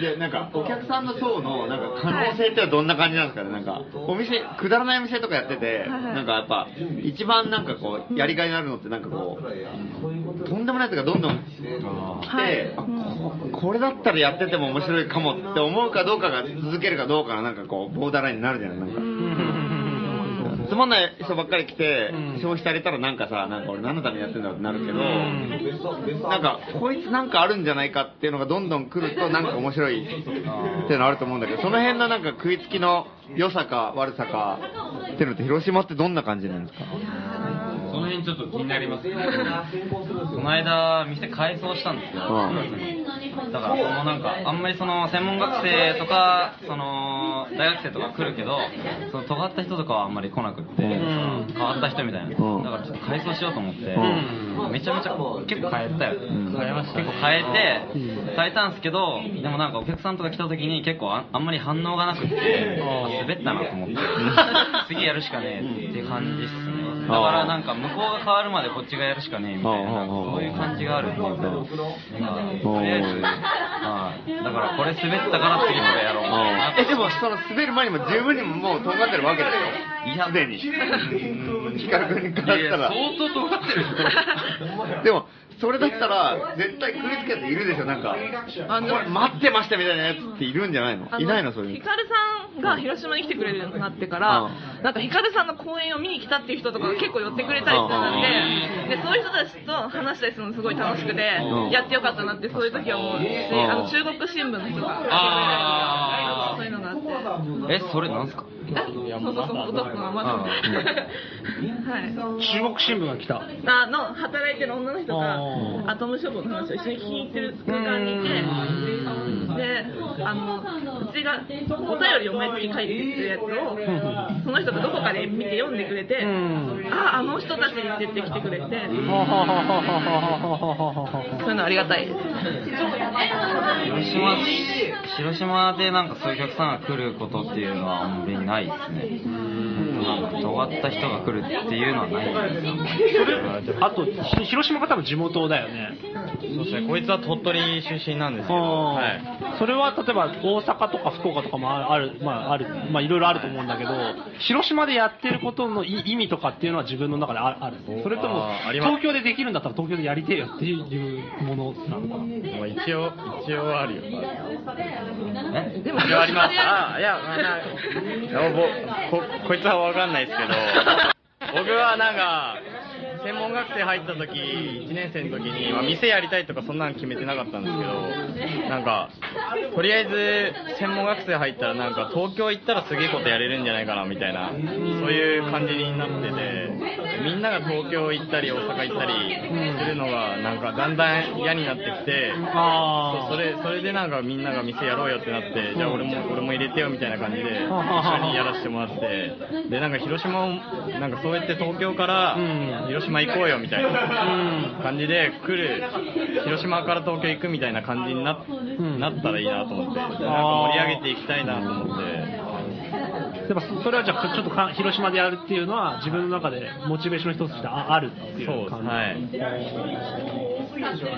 で、なんか、お客さんの層の、なんか、可能性ってはどんな感じなんですかね。なんか、お店、くだらない店とかやってて、なんかやっぱ、一番なんかこう、やりがいのあるのってなんかこう、とんでもないやつがどんどん来て、ここれだったらやってても面白いかもって思うかどうかが続けるかどうかのなんかこう、ボーダーラインになるじゃない。なんか。つまんない人ばっかり来て、消費されたらなんかさ、なんか俺何のためにやってんだろうってなるけど、なんか、こいつなんかあるんじゃないかっていうのがどんどん来るとなんか面白いっていうのあると思うんだけど、その辺のなんか食いつきの良さか悪さかっていうのって広島ってどんな感じなんですか？その辺ちょっと気になりますね。この間、店改装したんですよ。だから、そのなんか、あんまりその、専門学生とか、その、大学生とか来るけど、その、尖った人とかはあんまり来なくって、変わった人みたいな。だうん。からちょっと改装しようと思って、うめちゃめちゃ、結構変えたよ。変えましたね。結構変えて、変えたんですけど、でもなんかお客さんとか来た時に結構ああんまり反応がなくって、あ滑ったなと思って、次やるしかねえっていう感じっすね。だからなんか向こうが変わるまでこっちがやるしかねえみたいな、そういう感じがあるんで、まあとりあえず、はい。だからこれ滑ったから次これやろう。え、でもその滑る前にも十分にもう尖ってるわけですよ。いや。すでに。ヒカル君からしたら。相当尖ってるよ。でも、それだったら、絶対食いつけているでしょ、なんか。あのこれ待ってましたみたいなやつっているんじゃないの？あいないのそういうヒカルさんが広島に来てくれるようになってから、なんかヒカルさんの公演を見に来たっていう人とかが結構寄ってくれたりしてたんで、でそういう人たちと話したりするのすごい楽しくて、うん。やってよかったなってそういう時は思うし、ん。あの中国新聞の人がそういうのがあって。え、それなんすか？そうそうそう、お父さんがまだ。あ はい。中国新聞が来た。あの働いてる女の人がアトム処方の話を一緒に聞きに行ってる空間にいてであのうちがお便りを毎月書いてるやつをその人がどこかで見て読んでくれてん。ああの人たちに出てきてくれてそういうのありがたいです。広島、広島でなんかそういうお客さんが来ることっていうのはあんまりないですね。なんか尖った人が来るっていうのはないです。あと、ひ広島が多分地元だよね。そうですね、こいつは鳥取出身なんですけど、はい。それは例えば大阪とか福岡とかもある、まあある、まあいろいろあると思うんだけど、広島でやってることの意意味とかっていうのは自分の中でああるそれとも東京でできるんだったら東京でやりてえよっていうものなのかな。まあ、一応、一応あるよ。え？でも一応あります。ああ、いや、まあこ、こいつはわかんないですけど、僕はなんか、専門学生入った時、1年生の時に、まあ、店やりたいとかそんなの決めてなかったんですけど、なんか、とりあえず専門学生入ったらなんか東京行ったらすげえことやれるんじゃないかなみたいな、そういう感じになってて、みんなが東京行ったり大阪行ったりするのがなんかだんだん嫌になってきて、あそれそれでなんかみんなが店やろうよってなって、じゃあ俺も俺も入れてよみたいな感じで、一緒にやらせてもらって、でなんか広島を、なんかそうやって東京から広島行こうよみたいな。感じで来る、広島から東京行くみたいな感じにな,、なったらいいなと思って、なんか盛り上げていきたいなと思って。やっぱそれはじゃあちょっとか広島でやるっていうのは自分の中でモチベーションの一つとしてああるっていう感じ。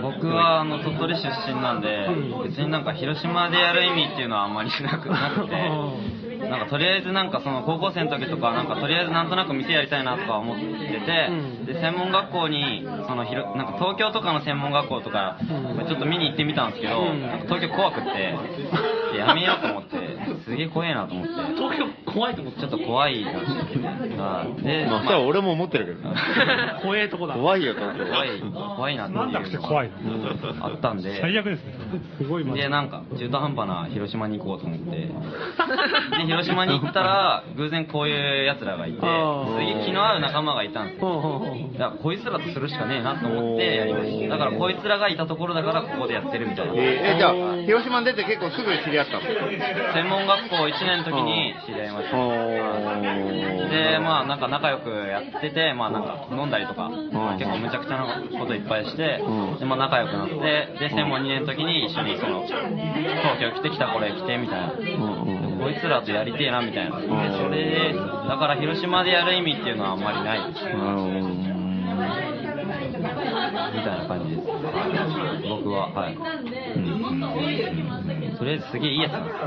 僕はあの鳥取出身なんで、別になんか広島でやる意味っていうのはあんまりなくなくて、なんかとりあえずなんかその高校生の時とかなんかとりあえずなんとなく店やりたいなとか思ってて、で専門学校にそのひろなんか東京とかの専門学校とかちょっと見に行ってみたんですけど、なんか東京怖くってでやめようと思ってすげえ怖えなと思って。東京怖いと思ってちょっと怖いなってで、まあ、それは俺も思ってるけどな。怖えとこだ。怖いよ、東京。怖い怖いなっていうなんなくて怖いあったんで最悪ですね。すごい街で、なんか、中途半端な広島に行こうと思って、で、広島に行ったら、偶然こういう奴らがいて、すげえ気の合う仲間がいたんですよ。だから、こいつらとするしかねえなと思ってやりました。だから、こいつらがいたところだから、ここでやってるみたいな。えーえじゃあ、広島に出て結構すぐ知り合ったの？専門学校1年の時に知り合いました。で、まあ、なんか仲良くやってて、まあ、なんか飲んだりとか、まあ結構むちゃくちゃなこといっぱいして、で、まあ、仲良くなって、で、専門2年の時に一緒に、その、東京来てきたこれ来て、みたいな。こいつらとやりてえな、みたいな。で、それで、だから広島でやる意味っていうのはあんまりないです。みたいな感じです。僕は、はい。とりあえずすげえいいやつなんです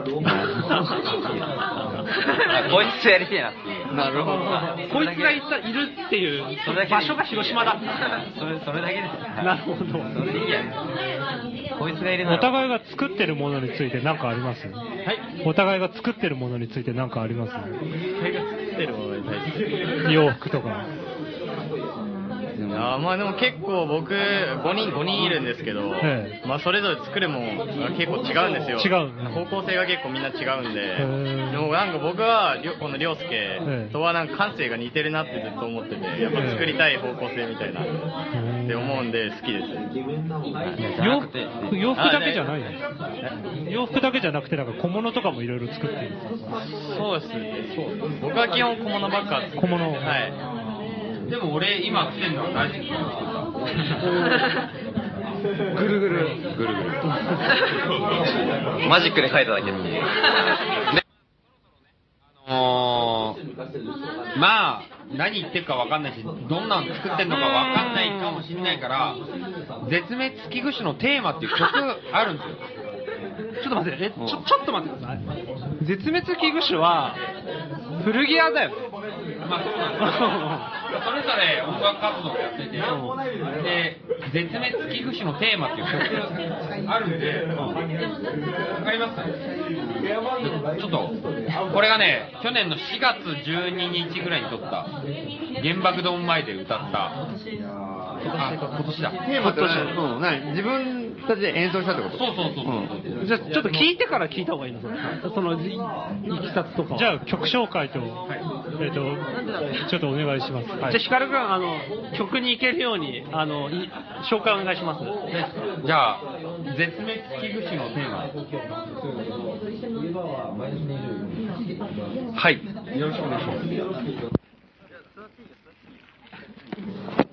こいつとやりてえなっていう。なるほど。こいつがいたいるっていう場所が広島だ。それ、それだけです。はいなるほど。それでいいや。こいつがいる。お互いが作ってるものについて何かあります？はい。お互いが作ってるものについて何かあります？ってるものに対して。洋服とか。あーまあでも結構僕5人5人いるんですけど、えまあそれぞれ作るも結構違うんですよ。違う。ね方向性が結構みんな違うんで。ーでもなんか僕はこの涼介えとはなんか感性が似てるなってずっと思っててやっぱ作りたい方向性みたいな。って思うんで好きです。洋服洋服だけじゃないの？洋服だけじゃなくてなんか小物とかもいろいろ作ってるそうですね。僕は基本小物ばっか小物はいでも俺今着てるのは大丈夫ぐるぐる。ぐるぐる。マジックで書いただけっていう。あのーまあ、何言ってるか分かんないし、どんなの作ってるのか分かんないかもしれないから、絶滅危惧種のテーマっていう曲あるんですよ。ちょっと待って、え、ちょ、ちょっと待ってください。絶滅危惧種は、古着屋だよ。ね。まあそうなんですよ。それぞれ音楽活動をやってて、で、絶滅危惧種のテーマっていう曲。あるんで、わかります。かちょっと、これがね、去年の4月12日ぐらいに撮った、原爆ドーム前で歌った、あ、今年だ。テーマって、うん、何？自分たちで演奏したってこと？そうそうそう。じゃあ、ちょっと聞いてから聞いた方がいいのその、いいきさつとかは。じゃあ曲紹介と、えっ、と、ちょっとお願いします。はいじゃあ、ヒカル君、あの、曲に行けるように、あの、い紹介お願いします。じゃあ、絶滅危惧種のテーマ。はい。よろしくお願いします。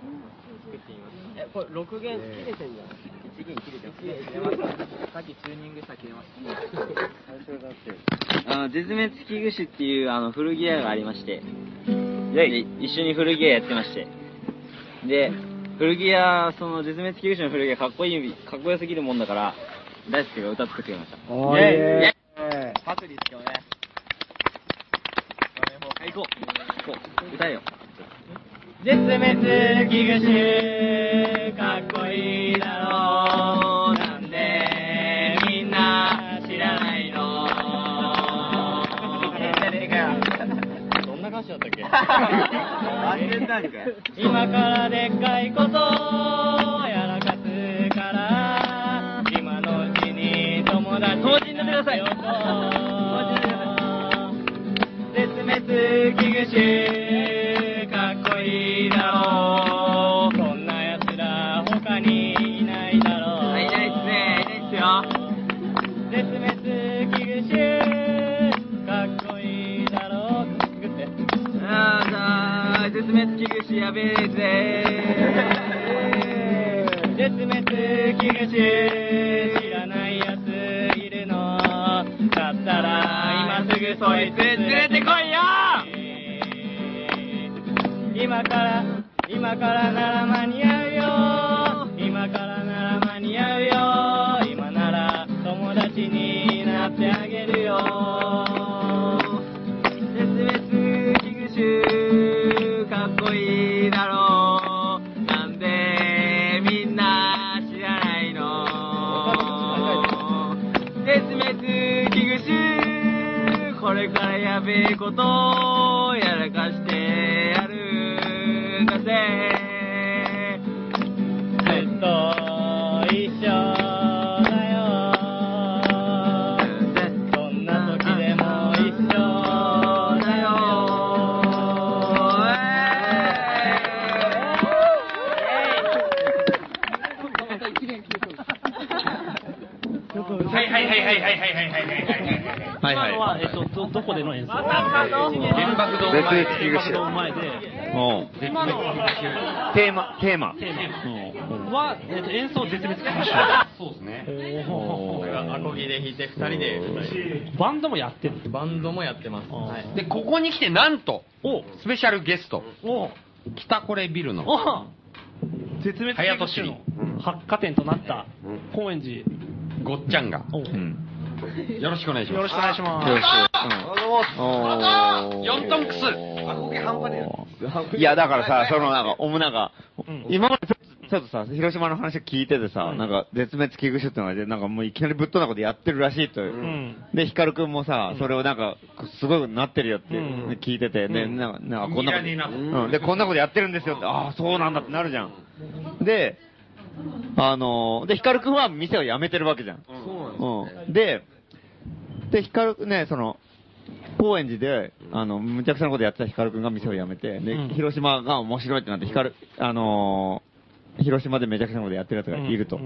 作ってみました。え、これ6弦切れてんじゃん。1弦切れてます。切れました。さっきチューニングしたら切れました。あの、絶滅危惧種っていうあの古着屋がありまして、で一緒に古着屋やってまして。で、古着屋、その絶滅危惧種の古着屋かっこいい、かっこよすぎるもんだから、大輔が歌ってくれました。おイェイイパクリですけどね。はい、行こう。行こう。歌えよ。絶滅危惧種かっこいいだろう。なんでみんな知らないの。どんな歌詞だったっけ？今からでっかいことをやらかすから。今のうちに友達当時になってください。絶滅危惧種そんな奴ら他にいないだろう。いないっすね、いないっすよ。絶滅危惧種、かっこいいだろう。グッて。あーさー、絶滅危惧種やべえぜ。絶滅危惧種、知らないやついるの。だったら、今すぐそいつ連れてこいよ今から la cara a la. ど、どこでの演奏？原爆ドーム別前々危惧種原爆ドーム前で、うん。今の。テーマ、テーマ。テーマ。は、えっと、演奏絶滅危惧種。そうですね。これがアコギで弾いて二人で。バンドもやってる。バンドもやってます。はい。で、ここに来てなんと、お。スペシャルゲスト、お。北コレビルの。お。絶滅危惧種の発火点となった高円寺。ごっちゃんが、お。うん。よろしくお願いします。よろしくお願いします。よろしく。うん。ヨントンクス。いや、だからさ、そのなんか、おもなんかうん、今までちょっとさ、広島の話を聞いててさ、なんか、絶滅危惧種ってのがで、なんかもういきなりぶっ飛んだことやってるらしいという。ん。で、ヒカルくんもさ、それをなんか、すごいなってるよってうん。聞いてて、で、なんか、なんかこんなこと、うん、で、こんなことやってるんですよって、ああ、そうなんだってなるじゃん。で、あのー、で、ヒカルくんは店を辞めてるわけじゃん。うん。で、で、ヒカル、ね、その、高円寺で、あの、むちゃくちゃなことやってたヒカルくんが店を辞めて、で、うん広島が面白いってなって、ヒカル、あのー広島でめちゃくちゃなことやってるやつがいると。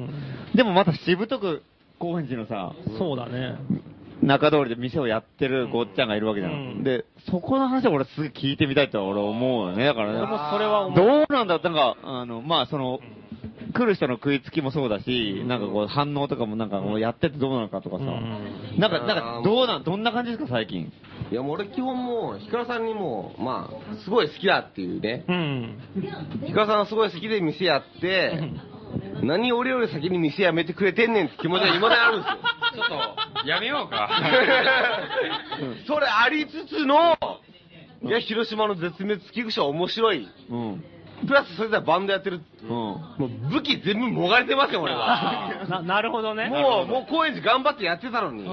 でもまたしぶとく、高円寺のさ、そうだね。中通りで店をやってるごっちゃんがいるわけじゃん。うんで、そこの話を俺すげえ聞いてみたいと俺思うよね。だからね。それはどうなんだなんか、あの、まあその、来る人の食いつきもそうだし、なんかこう反応とかもなんかこうやっててどうなのかとかさ。うんなんか、なんかどうなん、どんな感じですか最近？いやもう俺基本もう、ヒカルさんにもう、まあ、すごい好きだっていうね。うん。ヒカルさんがすごい好きで店やって、何俺より先に店辞めてくれてんねんって気持ちが未だにあるんですよ。ちょっと、やめようか。それありつつの、いや、広島の絶滅危惧種は面白い。うん。プラスそれではバンドやってる。うん。もう武器全部もがれてますよ、俺は。な、なるほどね。もう、もう高円寺頑張ってやってたのに。う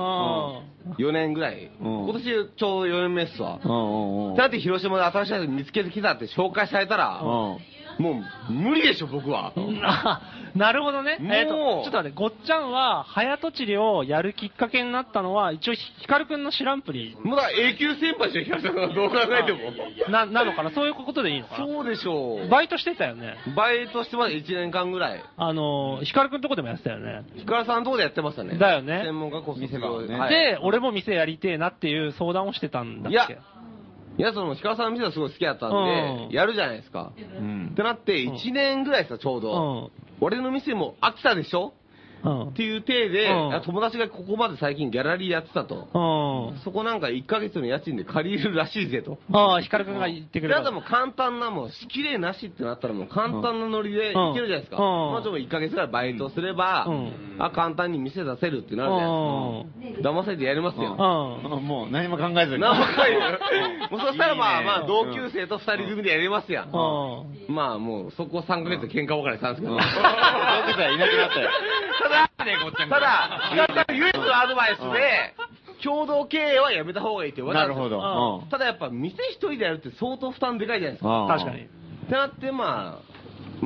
4年ぐらい。うん今年ちょうど4年目っすわ。うんうんうん。だって広島で新しいやつ見つけてきたって紹介されたら、うん。もう無理でしょ、僕は。なるほどね。もうえっと、ちょっと待って、ごっちゃんは、早とちりをやるきっかけになったのは、一応、ヒカルくんの知らんぷり、もうだ永久先輩でしょ、ヒカルさんがどう考えても。な、なのかな？そういうことでいいのかな？そうでしょう。バイトしてたよね。バイトしてまだ1年間ぐらい。あの、ヒカルくんとこでもやってたよね。ヒカルさんのとこでやってましたね。だよね専門学校卒業店がねはいで、俺も店やりてえなっていう相談をしてたんだっけ？いやいや、その、ヒカルさんの店がすごい好きだったんうんで、やるじゃないですか。うんっ。てなって、1年ぐらいですよ、ちょううど。ん。俺の店も飽きたでしょ？うんっ。ていう体で、友達がここまで最近ギャラリーやってたと。うん。そこなんか1ヶ月の家賃で借りるらしいぜと。ああ、ヒカルくんが言ってくれた。であともう簡単な、もう仕切れなしってなったらもう簡単なノリでいけるじゃないですか。うんまあちょっと1ヶ月ぐらいバイトすれば、うんあ、簡単に店出せるってなるじゃないですか。騙せてやりますよ。うん。もう何も考えずに。何もかいもうそしたらまあまあ同級生と二人組でやりますやん。うん。まあもうそこ3ヶ月で喧嘩別れしたんですけど。同級生いなくなったよ。ただ、ただ、唯一のアドバイスで、共同経営はやめた方がいいって言われたんですよ。なるほど。ただやっぱ店一人でやるって相当負担でかいじゃないですか。うん確かに。ってなってまあ、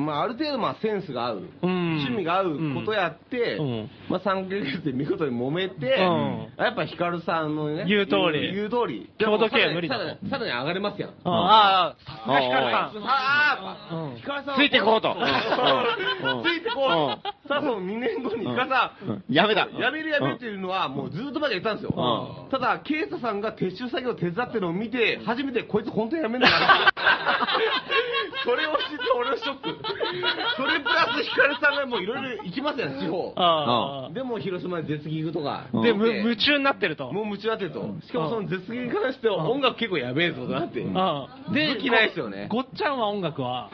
まあある程度まあセンスが合う、うん。趣味が合うことやって、うん。まあ3ヶ月で見事に揉めて、うん。やっぱヒカルさんのね、言う通り。言う通り。共同経営は無理だとさらに上がれますやん。ああ、さすがヒカルさん。ああ、うん。ヒカルさんはついてこうと。ついてこう。さあ、その2年後にヒカルさん、うん。やめだ。やめるやめるっていうのは、もうずっと前から言ったんですよ。ただ、ケイタさんが撤収作業を手伝ってるのを見て、初めてこいつ本当にやめんだな。それを知って俺のショック。それプラスヒカルさんがもういろいろ行きますよね、地方。あでも広島で絶技とか。あ。で、む夢中になってると。もう夢中になってると。しかもその絶技に関しては音楽結構やべえぞとなって。で、武器ないですよねごっちゃんは音楽は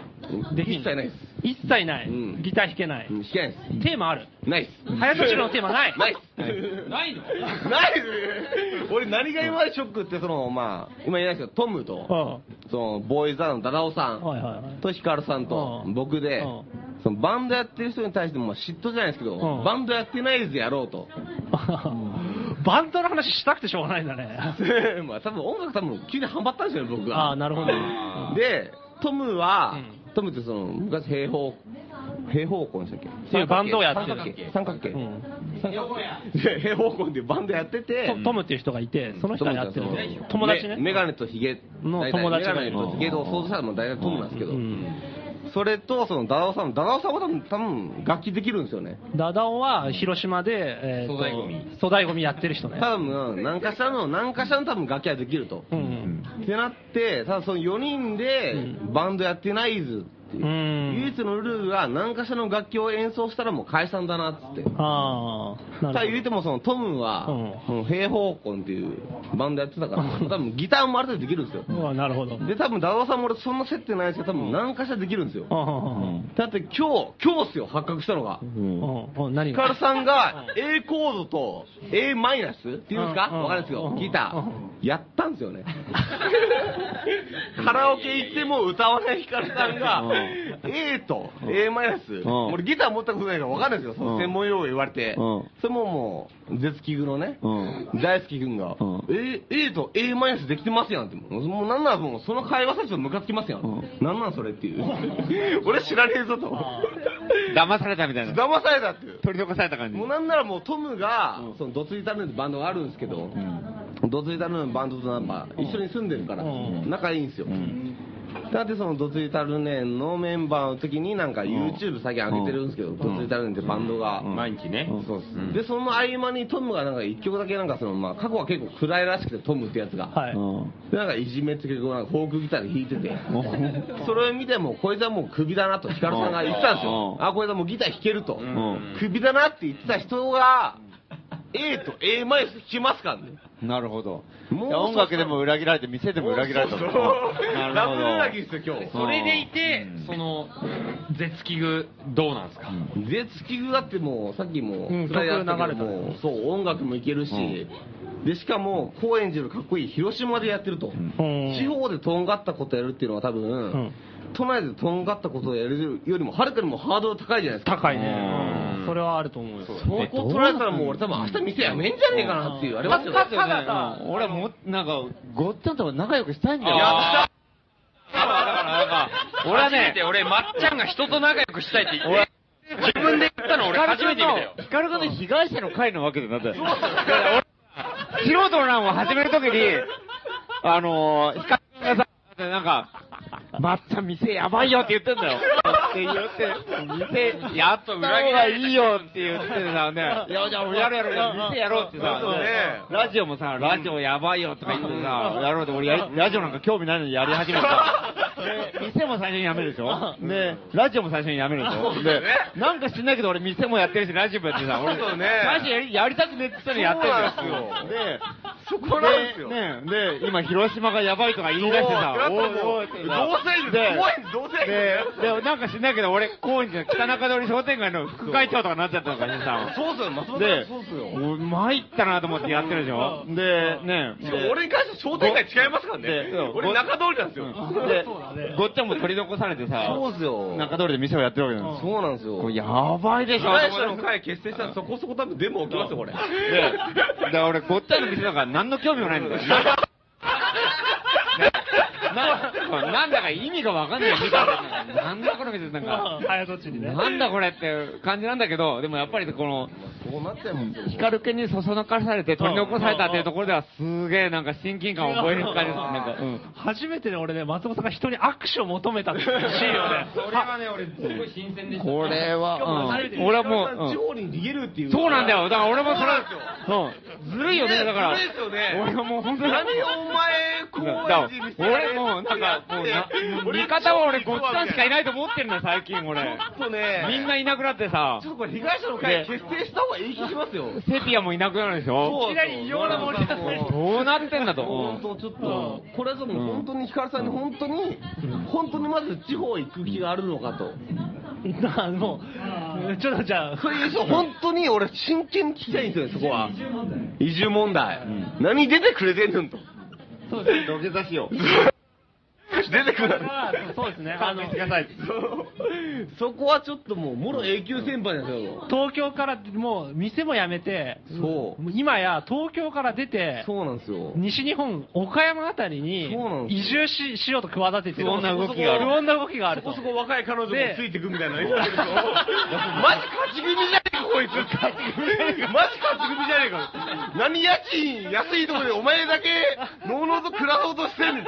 できん一切ないです。一切ない。うんギター弾けない。うん弾けないです。テーマある。ないっす。早とちりのテーマない。ないっす。ないの？ないっす俺何が今までショックって、その、まあ、今言えないですけど、トムと、その、ボーイズのダダオさん、はいはいはい。とヒカルさんとうん僕でうん、そのバンドやってる人に対してもまあ嫉妬じゃないですけど、うんバンドやってないでやろうと。バンドの話したくてしょうがないんだね。まあ多分音楽多分急にハマったんですよね、僕ああ、が。なるほど。で、トムは、うんトムってその、昔平方、平方根でしたっけ？っていうバンドをやってる三角形。三角形。うん。三角形。で平方根っていうバンドやってて、トトムっていう人がいて、その人がやってる友達ね。メメガネとヒゲ。の友達がメガネとヒゲを想像したらもう大体トムなんですけど、うんそれとそのダダオさん、ダダオさんは多分多分楽器できるんですよね。ダダオは広島で、えーと粗大ゴミ粗大ゴミやってる人ね。多分、何かしらの、何かしらの多分楽器はできると。うんうん。ってなって、ただその4人でバンドやってないずっていう。うん唯一のルールが何かしらの楽器を演奏したらもう解散だなっつって。ああ、なただる言うてもそのトムは、うん平方根っていうバンドやってたから、多分ギターもある程度できるんですよ。ほど。うわなるほど。で、多分ダダさんも俺そんな接点ないですけど、多分何かしらできるんですよ。だって今日、今日っすよ、発覚したのが。うんうん何が？ヒカルさんが A コードと A マイナスっていうんですか？わかるんですよう。んギタうんー。やったんですよね。カラオケ行っても歌わないヒカルさんが A と A マイナス。俺ギター持ったことないからわかんないですよ。その専門用語言われて。それももう、絶キグのね、大好き君が、A, A と A マイナスできてますやんって。もうなんならもうその会話させてムカつきますやん。なんなんそれっていう。俺知らねえぞと。騙されたみたいな。騙されたっていう。取り残された感じ。もうなんならもうトムが、そのドツイタルーンってバンドがあるんですけど、ドツイタルーンバンドとなんか一緒に住んでるから、仲いいんですよ。だってそのドツイタルネンのメンバーの時になんか YouTube 最近上げてるんですけど、ドツイタルネンってバンドが、毎日ね。そうです、で、その合間にトムがなんか一曲だけなんかその、まあ過去は結構暗いらしくてトムってやつが。はい。で、なんかいじめって曲をなんかフォークギターで弾いてて、それを見ても、こいつはもうクビだなとヒカルさんが言ってたんですよ。あ、こいつはもうギター弾けると。クビだなって言ってた人が、A と A マイナス弾きますからね。なるほど。もういや音楽でも裏切られて、店でも裏切られたそうと。そうなるほダブル裏切りど。ですよ、今日。それでいて、その、絶器具、どうなんですか？絶器具だってもう、さっきも、うん流れたねもう、そう、音楽もいけるし、で、しかも、高円寺のかっこいい広島でやってると。うん地方でとんがったことやるっていうのは多分、ん都内でとんがったことをやるよりも、はるかにもハードル高いじゃないですか。高いね。うんそれはあると思うよ。そこ取られたらもう俺多分明日店やめんじゃねえかなっていう、ありますよね。たださ、俺はもう、なんか、ごっちゃんとか仲良くしたいんだよ。やった俺はね、俺、まっちゃんが人と仲良くしたいって言って、自分で言ったの俺初めて見たよ。ヒカル君の被害者の会のわけでなんだよ。だから俺素人の欄を始めるときに、あのー、ヒカル君がさ、なんか、まっちゃん店やばいよって言ってんだよ。って言って、店やった方がいいよって言ってさ、ね、いや、じゃあやるやるやる、店やろうってさ、ラジオもさ、ラジオやばいよとか言ってさ、やろうって俺ラジオなんか興味ないのにやり始めた。で、店も最初にやめるでしょ？で、ラジオも最初にやめるでしょ？で、なんか知んないけど俺店もやってるし、ラジオもやってさ、俺、最初やりたくねって言ったのにやってるんですよ。で、そこなんですよ。ね、で、今広島がやばいとか言い出してさ、おいおいってさ同性で高円寺同性で、で、なんんないけど俺、高円寺の北中通り商店街の副会長とかなっちゃったのかしさ。そうっすよ、松本さんで、そうっすよ。お参ったなと思ってやってるでしょで、ね、俺に関して商店街違いますからねで。俺中通りなんですよ。で、ごっちゃんも取り残されてさ、そうっすよ。中通りで店をやってるわけなんですよ。そうなんですよ。これやばいでしょ被害者の会結成したらそこそこ多分デモ起きますよ、これ。で、で俺、ごっちゃんの店なんか何の興味もないんだよ。ななんだか意味がわかんないたらなんだこの店なんか。早とちりね。なんだこれって感じなんだけど、でもやっぱりこの、こ。光系にそそのかされて取り残されたっていうところではすげえなんか親近感を覚える感じです。なんか、うん。初めてね、俺ね、松本さんが人に握手を求めたっていうシーンをね。それはね、俺、すごい新鮮でした。これは、うん。俺俺はもう、地うん方に逃げるっていう。そうなんだよ。だから俺もそれそうなんですよ、うん。ずるいよね、だから。ずるいですよね俺はもう本当に。何お前、高だ俺もうなんか、こうな、味方は俺ごっつぁんしかいないと思ってるんだよ、最近俺。そうね。みんないなくなってさちょ、っとこれ被害者の会結成した方がいい気しますよ。セピアもいなくなるでしょいきなり異様な盛り上がりどうなってんだと。本当ちょっと、これはでも本当にヒカルさんに本当に、本当にまず地方行く気があるのかと。なもう、ちょっとじゃあ、それいう人、本当に俺真剣に聞きたいんですよ、そこは。移住問題。何出てくれてんのんと。そうですね。土下座しよう。出てくる。そうですね。あの、そうそこはちょっともう、もろ永久戦敗なんですよ。東京からもう店も辞めて、そう。今や東京から出て、そうなんですよ。西日本、岡山あたりにそうなんです移住ししようと企ててる。不穏な動きがある不穏な動きがあると。そこそこ若い彼女もでついてくみたいな。マジ勝ち組じゃねこいつ。勝ち組じゃねえか。マジ勝ち組じゃねえか。何家賃安いところでお前だけ、のうのうと暮らそうとしてんねん。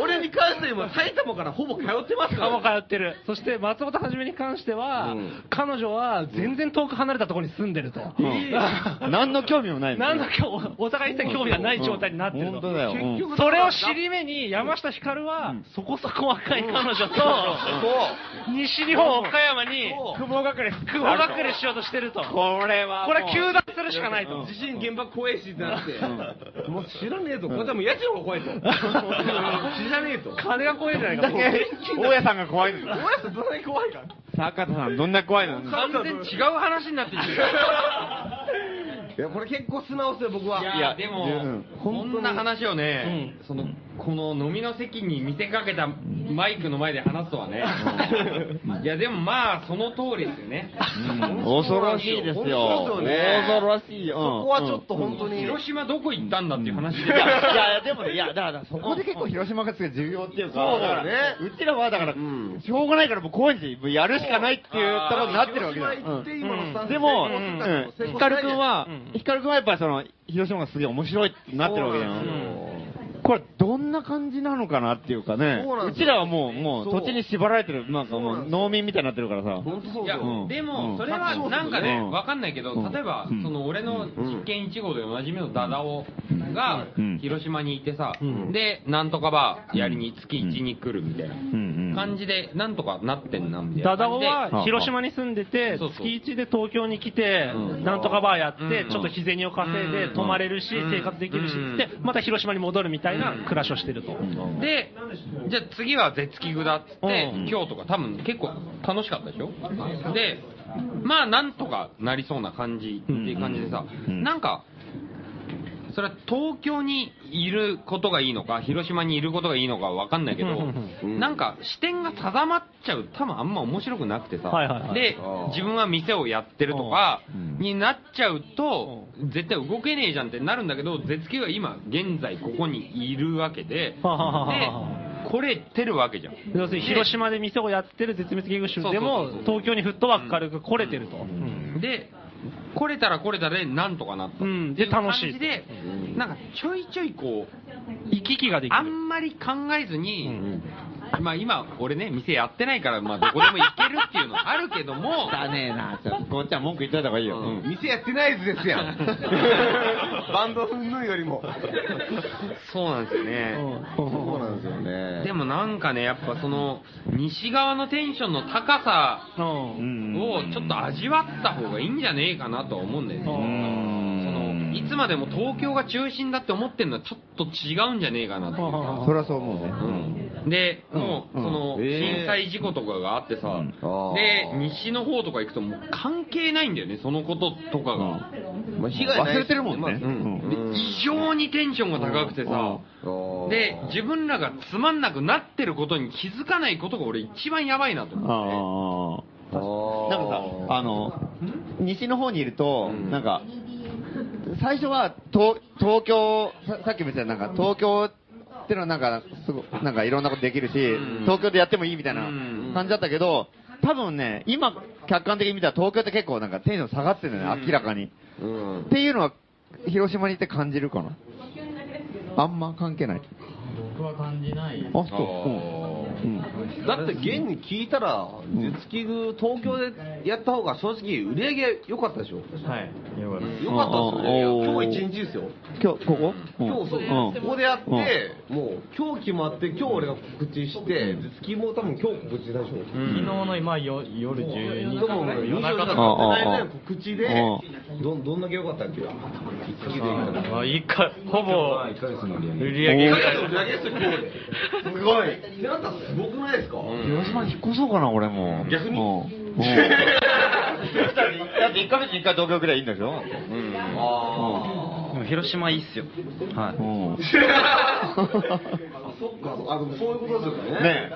俺に関して今、埼玉からほぼ通ってますから。もう通ってる。そして松本はじめに関しては、うん彼女は全然遠く離れたところに住んでると。何の興味もないなんだ今日、お互い一切興味がない状態になってると。本当だよ。うん局それを尻目に山下ひかるは、そこそこ若い彼女と、西日本岡山に、雲隠れ、雲隠れしようとしてると。これは。これ糾弾するしかないと。地震原爆怖いしってなって、もう知らねえと、これでも家賃の方が怖いと。知らねえと。金が怖いじゃないか。だけ、大家さんが怖いんだよ。おやつどんなに怖いか。坂田さん、どんな怖いの？完全に違う話になってきてる。いや、これ結構素直っすよ、僕は。いや、でもうん、こんな話をね、その、この飲みの席に見せかけたマイクの前で話すとはね。いや、でもまあ、その通りですよね。恐ろしいですよ。ね。恐ろしいよ。そこはちょっと本当に。広島どこ行ったんだっていう話。で。いや、いや、でもね、いや、だから、そこで結構広島が重要っていうか、そうだよね。うちらはだから、ん。しょうがないからもう高円寺やるしかないっていうところになってるわけだよ。でも、ヒカル君はうん、ヒカル君はやっぱりその、広島がすげえ面白いってなってるわけだよ。これ、どんな感じなのかなっていうかね。そうなん、ですよ。うちらはもう、もう土地に縛られてる、なんかもう農民みたいになってるからさ。本当そうでも、それはうんなんかね、うん。わかんないけど、うん。例えば、うん。その俺の実験1号でおなじみのダダオがうん。広島にいてさん、で、なんとかバーやりに月1に来るみたいな感じで、なんとかなってんな、みたいなダダオ。は広島に住んでて、月1で東京に来て、うん。なんとかバーやって、うん。ちょっと日銭を稼いでうん。泊まれるし、うん。生活できるし、うん。で、また広島に戻るみたいな暮らしをしてると。で、じゃあ次は絶キグだっつって、うん。今日とか多分結構楽しかったでしょ？で、まあなんとかなりそうな感じっていう感じでさ、うん。なんか、それは東京にいることがいいのか、広島にいることがいいのかわかんないけど、うん。なんか視点が定まっちゃう、多分あんま面白くなくてさ、はいはいはい。で、自分は店をやってるとかうん。になっちゃうと、絶対動けねえじゃんってなるんだけど、絶景は今現在ここにいるわけで、で、来れてるわけじゃん。要するに広島で店をやってる絶滅危惧種でも東京にフットワーク軽く来れてると。で、来れたら来れたでなんとかなった。うんっていうで楽しい感じで、なんかちょいちょいこう、行き来ができある。んまり考えずに、まあ今、俺ね、店やってないから、まあどこでも行けるっていうのはあるけども、だねえな、ちょっと、こっちは文句言っといた方がいいよ。うん店やってない図ですやん。バンド云々よりも。そうなんですよね。そうなんですよね。でもなんかね、やっぱその、西側のテンションの高さうんをちょっと味わった方がいいんじゃねえかなとは思うんだよね。その、いつまでも東京が中心だって思ってるのはちょっと違うんじゃねえかなと。そりゃそう思うね。うんで、もう、うん。その、えー。震災事故とかがあってさ、で、西の方とか行くともう関係ないんだよね、そのこととかが。まあ被害忘れてるもんね。異常にテンションが高くてさ、で、自分らがつまんなくなってることに気づかないことが俺一番やばいなと思って。ああ。なんかさ、あの、西の方にいると、なんか、最初は東東京、ささっきも言ったようになんか東京ってのはなんか、すごなんかいろんなことできるし、ん。東京でやってもいいみたいなうん。感じだったけど、多分ね、今、客観的に見たら東京って結構なんかテンション下がってるんだよね、明らかに。うん。っていうのは、広島に行って感じるかな？あんま関係ない。僕は感じないあ、そう。だって現に聞いたら、絶キグ東京でやった方が正直売り上げ良かったでしょ。はい。よかったです。良かったですよ。ね。うん。今日一日ですよ。今日、ここ？今日そう、うん。ここでやって、もう今日決まって、今日俺が告知して、絶キも多分今日告知でしょ。昨日の今よ夜12時でも夜夜中中だだかからら告知で、どどんだけ良かったっけ？一日で言ったら。まあ一回ほぼ1ヶ月の売り上げ。すごい。すごくないですか？広島に引っ越そうかな、俺も。逆に？だって1ヶ月に1回東京ぐらいいいんでしょうん。あでも広島いいっすよはい。そっか、あ、でもそういうことですよね。ね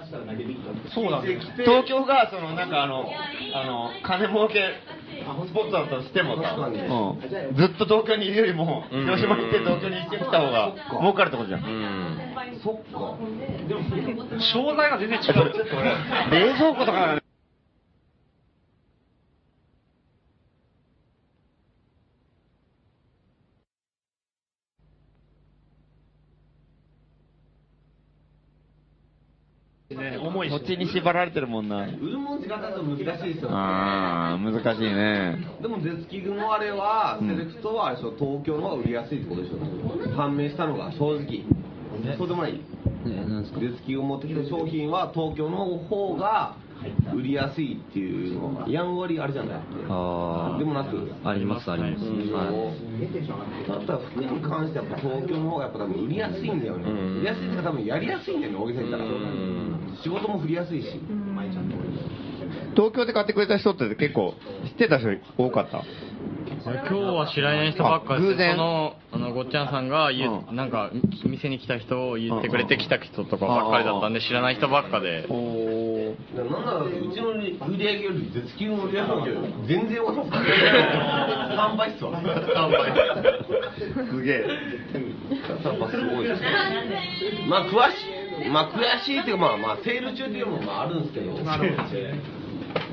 そうなんです東京が、その、なんかあの、あの、金儲けスポットだったとしてもさ、うんずっと東京にいるよりも、うん広島行って東京に行ってきた方が儲かるってことじゃん。うん。そっか。商材が全然違う。冷蔵庫とかね、重いし土地に縛られてるもんな。売るもん違ったら難しいですよね。ああ、難しいね。でも、絶キグのあれは、セレクトはあれでしょ東京の方が売りやすいってことでしょ。判明したのが正直。そうでもない。絶キグを持ってきた商品は東京の方が売りやすいっていうのは、やんわりあれじゃない？あでもなく。ありますあります、はいだったら服に関してはやっぱ東京の方がやっぱ多分売りやすいんだよね。うん売りやすいっていうか多分やりやすいんだよね、大げさに言ったら。仕事も振りやすいし。東京で買ってくれた人って結構知ってた人多かった？今日は知らない人ばっかりであ偶然そのあのごっちゃんさんが言う、うんなんか店に来た人を言ってくれて来た人とかばっかりだったんで知らない人ばっかでおなんならうちの売り上げより絶キグの売り上げより全然多かった。3倍っすわ。3倍。すげえ。やっぱすごいですね。まあ詳しい、まあ悔しいっていうかまあまあセール中っていうのもまああるんですけど。なるほど。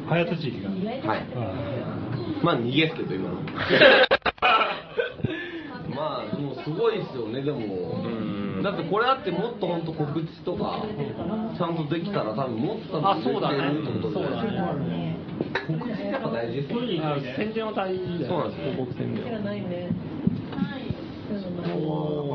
早とちりが。はい。まあ逃げっすけど今の。まあでもすごいですよねでも。だってこれあってもっと本当告知とかちゃんとできたら多分もっとあそうだね売れてるってことでそうだね告知ってやっぱ大事ですよね。あ宣伝は大事だよ。そうなんですよ広告宣伝は。だか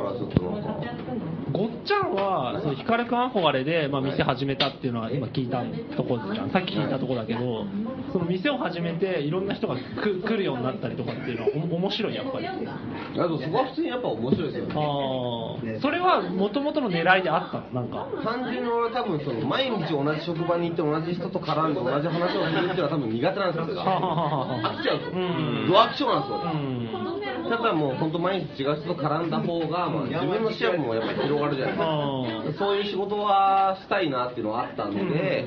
らちょっとなんか。ごっちゃんは、そのヒカルくん憧れで、まあ、店始めたっていうのは今聞いたとこじゃん。さっき聞いたとこだけど、その店を始めていろんな人がく来るようになったりとかっていうのはお面白い、やっぱり。あいやでもそこは普通にやっぱ面白いですよね。あ。それは元々の狙いであったの？なんか。単純に俺は多分その毎日同じ職場に行って同じ人と絡んで同じ話をするっていうのは多分苦手なんですよ。それが飽きちゃうと。うんド飽き性なんですよ。うん。だからもう本当毎日違う人と絡んだ方が、まあ、自分の視野もやっぱり広がるじゃないですか。そういう仕事はしたいなっていうのはあったんで、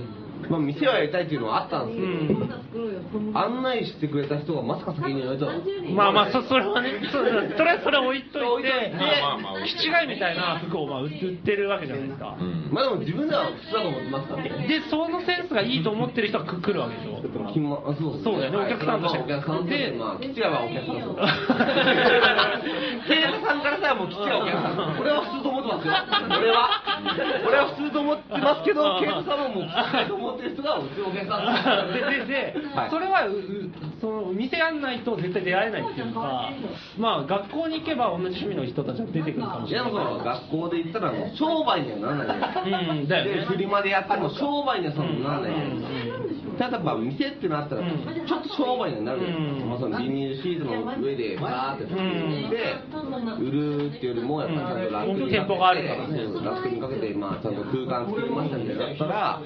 まあ店はやりたいっていうのはあったんですけど、案内してくれた人がまさか先に言われたの。まあまあ、そそれはね、そとりあえずそれは置いといて、でまあまあまあ、気違いみたいな服をまあ売ってるわけじゃないですか。まあでも自分では普通だと思ってますからね。で、そのセンスがいいと思ってる人が来るわけでしょ。そうそうだよねお客さんとしてお客さんとして、まあ、吉谷はお客さん。店店員さんからさ、もう吉谷はお客さん。俺は普通と思ってますよ。俺は。俺は普通と思ってますけど、ケイトさんはもう普通と思ってる人が普通お客さん。ででで、はいそれはううその店やんないと絶対出会えないっていうか、まあ学校に行けば同じ趣味の人たちが出てくるかもしいや、れない。その学校で言ったらもう商売にはならないじゃんうん、だよで、ね。フリマでやっても商売にはそんなならないじゃんうんただまあ店ってなったら、うん。ちょっと商売になるじゃん、うん。まあ、そのビニールシートの上でバーって作って、売るっていうよりもやっぱりちゃんとラックに店舗があるからね。そうラックにかけて、まあ、ちゃんと空間作りましたみたいなだったら、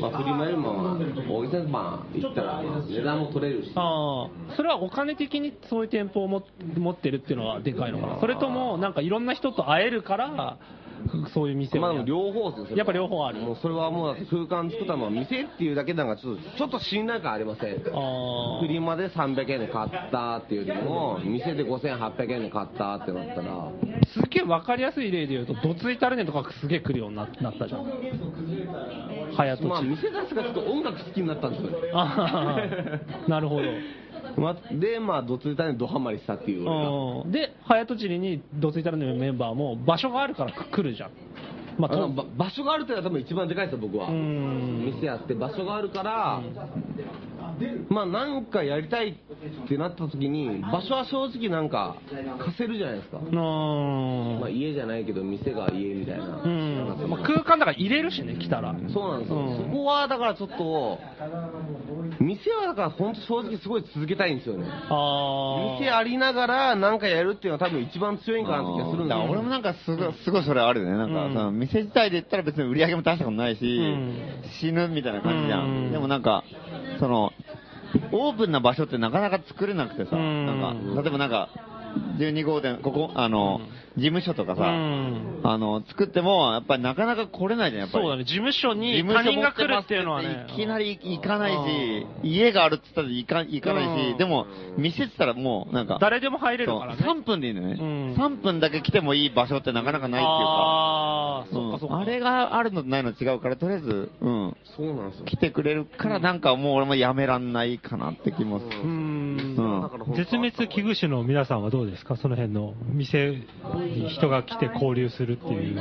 まあ、フリマよりもまあ大げさにまあ言ったら値段も取れるし。ああ、それはお金的にそういう店舗をも持ってるっていうのはでかいのかな。それとも、なんかいろんな人と会えるから、そういう店をまあ両方ですよ。やっぱ両方ある。もうそれはもう空間作ったのは店っていうだけなんかちょっとちょっと信頼感ありませんあフリマで300円で買ったっていうよりも店で5800円で買ったってなったらあ、すっげえわかりやすい例で言うと、どついたるねとかすげえ来るようにななったじゃん。早とち。まあ店出すがちょっと音楽好きになったんですよああ、なるほど。までまあどついたねドハマりしたっていう俺がうんで、早とちりにどついたるねのメンバーも場所があるから来るじゃん。まああのば場所があるっていうのは多分一番でかいですよ、僕は。店やって場所があるから、まあなんかやりたいってなった時に、場所は正直なんか貸せるじゃないですか。まあ家じゃないけど店が家みたいな。うん。まあ、空間だから入れるしね、来たら。そうなんですよ。そこはだからちょっと、店はだから本当正直すごい続けたいんですよね。あ店ありながらなんかやるっていうのは多分一番強いんかなって気がするんだだから俺もなんかすごい、すごいそれあるよね。なんか、店自体で言ったら別に売り上げも大したことないし、死ぬみたいな感じじゃん。でもなんか、その、オープンな場所ってなかなか作れなくてさ、なんか、例えばなんか、12号店、ここ、あの、事務所とかさ、あの、作っても、やっぱりなかなか来れないじゃん、やっぱり。そうだね、事務所に事務所他人が来るっていうのはね。いきなり行かないし、家があるって言ったら行か行かないし、うんでも、店って言ったらもう、なんか、誰でも入れるからね。そう3分でいいんだよね、3分だけ来てもいい場所ってなかなかないっていうか。ああ、そっかそっか。うんあれがあるのとないの違うから、とりあえず、うん。そうなんですよ。来てくれるから、なんかもう俺もやめらんないかなって気もする。うん。絶滅危惧種の皆さんはどうですか？その辺の店に人が来て交流するっていう。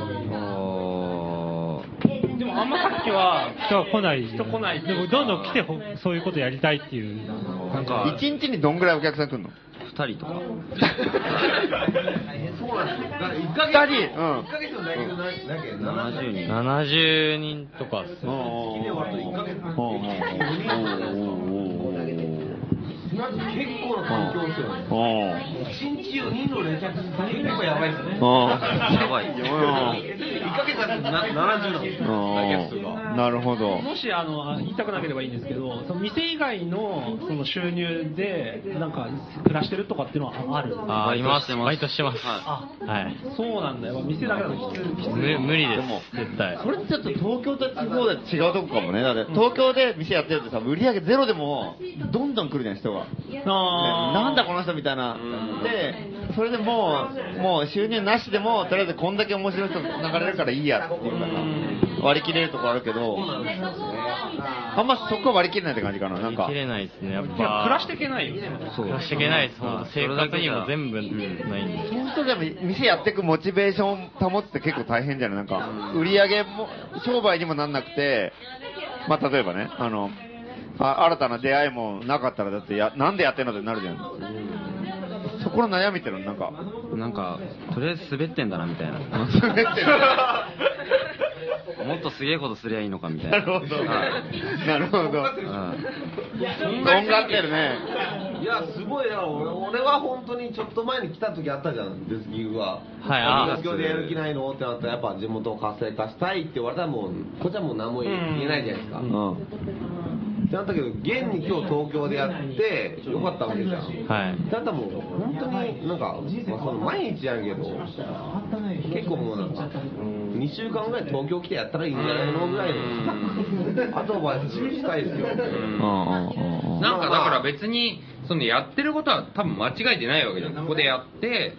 でもあんまさっきは、人が来ない。人来ないでもどんどん来てほそういうことやりたいっていう。なんか、一日にどんぐらいお客さん来るの？二人とか。そうなんですよ。だから1ヶ二月、人うん1ヶ月のだけど、なだけど70人。70人とかっすね。月でと1ヶ月。なんか結構な環境ですよね。1日4人の連着結構やばいですね。やばい。1ヶ月だとな70なんですよ。なるほど。もしあのあ言いたくなければいいんですけど、その店以外のその収入でなんか暮らしてるとかっていうのはある。あー、います。ババイトしてますイトしてます。あ、はい。そうなんだよ。店だけだときつい。無無理です。絶対。それってちょっと東京と地方で違うとこかもね。だって東京で店やってるとさ、売り上げゼロでも、どんどん来るじゃん、人が。あーなんだこの人みたいな。で、それでもう、もう収入なしでも、とりあえずこんだけ面白い人が流れるからいいやっていうかさ、割り切れるとこあるけど、あんまそこは割り切れないって感じかな。なんか切。れないですね。やっぱ。暮らしていけないよね。暮らしていけないです。本当生活にも全部ないんで。そうするとでも店やっていくモチベーション保つって結構大変じゃない？なんか、売り上げも、商売にもなんなくて、まあ例えばね、あの、あ新たな出会いもなかったらだってや、なんでやってんのってなるじゃん。そこの悩みってのなんか、なんか、とりあえず滑ってんだなみたいな。滑ってる。もっとすげえことすりゃいいのかみたいな。なるほど。はいなるほど。うんとんがってるね。いや、すごいな、俺俺は本当にちょっと前に来た時あったじゃん、デスギグは。はいあ東京でやる気ないのってなったら、やっぱ地元を活性化したいって言われたらもう、こっちはもう何も言えないじゃないですか。うん。ってなったけど、現に今日東京でやって、よかったわけじゃん。はい。ただもう、本当になんか、まあ、その毎日やるけど、結構もうなんか、2週間ぐらい東京来てやったらいいんじゃないのぐらいの、アドバイスしたいですよ。なんかだから別に、そのやってることは多分間違えてないわけじゃん。ここでやって、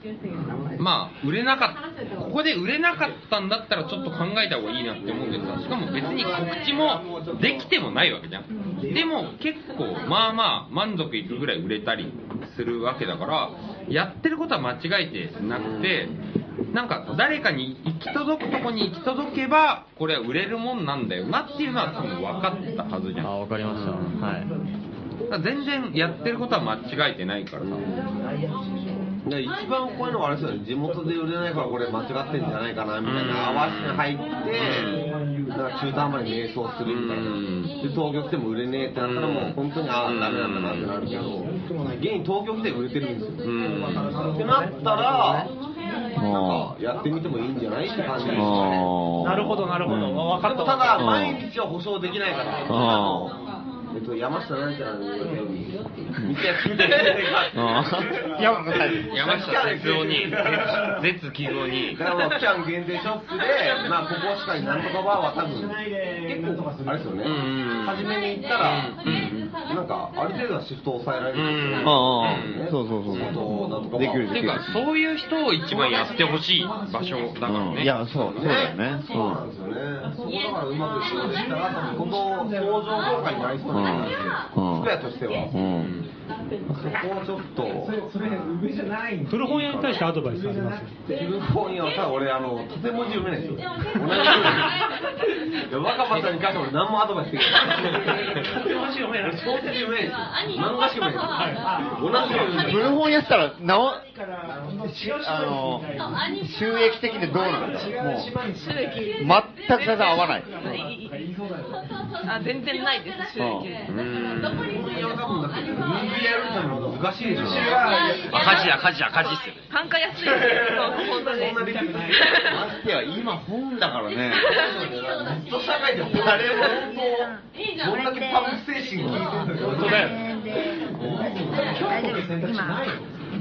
まあ、売れなかった、ここで売れなかったんだったらちょっと考えた方がいいなって思うけどさ、しかも別に告知もできてもないわけじゃん。でも結構、まあまあ満足いくぐらい売れたりするわけだから、やってることは間違えてなくて、なんか誰かに行き届くとこに行き届けば、これは売れるもんなんだよなっていうのは多分分かったはずじゃん。あ、わかりました。はい。全然やってることは間違えてないからさ。で一番こういうのはあれですよね、地元で売れないからこれ間違ってんじゃないかなみたいな、合わせに入って、か中途半端に迷走するみたいな。で、東京来ても売れねえってなったらもう本当に、ああ、ダメなんだなってなるけど、現に東京来て売れてるんですよ。ってなったら、なんかやってみてもいいんじゃないって感じですよね。なるほど、なるほど。分かった。ただ、毎日は保証できないから、えっと、山下なんちゃらのように、店やってみて山下哲夫に、絶記号に。だから期間限定ショップで、まあ、ここしかになんとかバーは多分、結構、あれですよね、初めに行ったら、なんか、ある程度はシフトを抑えられるんですよね。うんうんそうそうそうそう。なんとかバーできるっていうか、そういう人を一番やってほしい場所だからね。いや、そう、そうだよね。そうなんですよね。そこだからうまく使用できたら、多分ここ、工場効果になりそうな服屋としては。うん。そこをちょっと、古本屋に対してアドバイスあります古本屋はただ俺、あの、縦文字読めないですよ。同じように。若葉さんに関しては俺何もアドバイスできない。縦文字読めない。小説読めないですよ。漫画しか読めない。同じように。古本やったら、なお、あの、収益的にどうなんだもう、収益全く全然合わない。あ全然ないです収益難しいでしょ。火事や火事や火事っすよ。単価安い本当にましてや、今本だからね。ネット社会で誰も本当、どんだけパンク精神が効いてるんだよ。本当だよ。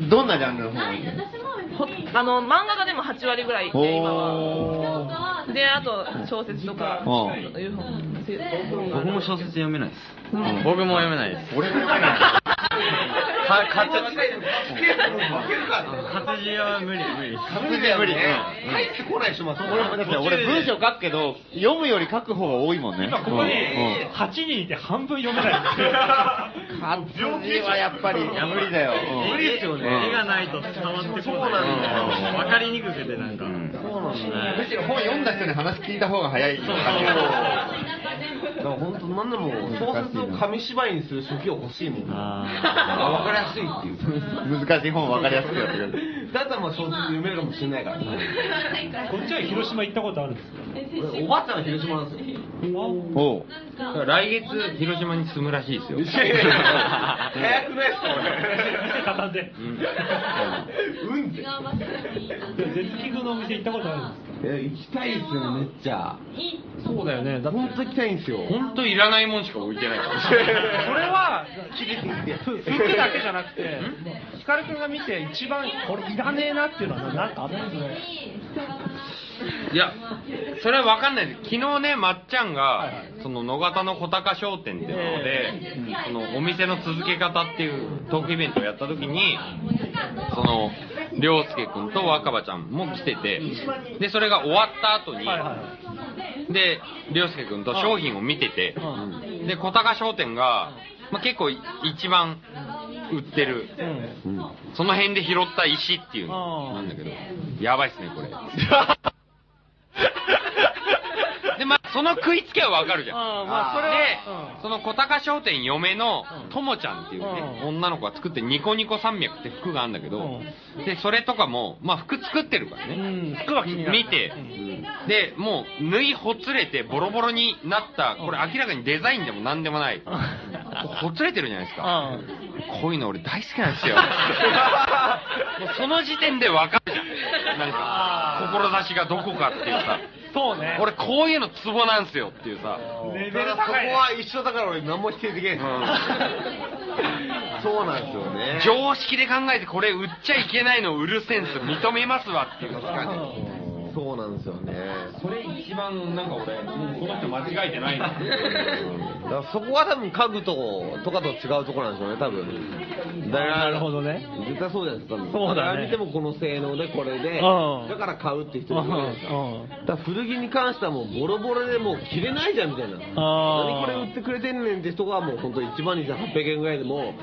どんなジャンルの本あの漫画がでも8割ぐらいで今はであと小説とかいう本僕も小説読めないです。僕も読めないです。俺も読めない。か、活活字は無理無理。活字は無理。入ってこない人も俺もだって俺文章書くけど、読むより書く方が多いもんね。今ここにうん8人いて半分読めない。活字はやっぱり無理だよ。無理ですよね。絵がないと伝わってこない。そうなんだよ。わかりにくくてなんか。むしろ本読んだ人に話聞いた方が早い感じだから本当なんでも小説を紙芝居にする初期を欲しいもん。あわかりやすいっていう。難しい本分かりやすくやってくれる。だったらまあ小説読めるかもしれないから。こっちは広島行ったことあるんですか？俺おばあちゃんは広島なんですよ。おう来月、広島に住むらしいですよ。早くないですか 畳んで。俺。うんって。絶キグのお店行ったことあるんですかえ行きたいですよね、めっちゃ。そうだよね。だって本当行きたいんですよ。本当いらないもんしか置いてないから。それは、ふ服だけじゃなくて、ヒカルくんが見て一番これいらねえなっていうのは何かあったんですね？いや、それはわかんないです。昨日ね、まっちゃんが、その野方の小高商店っていうので、そのお店の続け方っていうトークイベントをやった時に、その、りょうすけくんと若葉ちゃんも来てて、で、それが終わった後に、で、りょうすけくんと商品を見てて、で、小高商店が、まあ、結構一番売ってる、その辺で拾った石っていうのなんだけど、やばいっすね、これ。その食いつけはわかるじゃん。まあそれはで、その小高商店嫁のともちゃんっていうね、女の子が作ってるニコニコ山脈って服があるんだけど、で、それとかも、まあ服作ってるからね。うん、服は気になる。見て、で、もう、縫いほつれてボロボロになった、これ明らかにデザインでも何でもない。ほつれてるじゃないですか。こういうの俺大好きなんですよ。もうその時点でわかるじゃん。なんか、志がどこかっていうさ。そうね。俺こういうのツボなんすよっていうさ。レベル高いね。は一緒だから俺何も否定できないです。そうなんですよね。常識で考えてこれ売っちゃいけないのを売るセンス認めますわっていうさ。そうなんですよね。それ一番なんか俺、この人間違えてないな。だからそこは多分家具ととかと違うところなんでしょうね、多分。だからなるほどね。絶対そうじゃないですか、多分。そうだね誰見てもこの性能でこれで、うんだから買うって人いるじゃないですか。うんだから古着に関してはもうボロボロでもう着れないじゃんみたいな。あー何これ売ってくれてんねんって人がもう本当1万2800円ぐらいでも、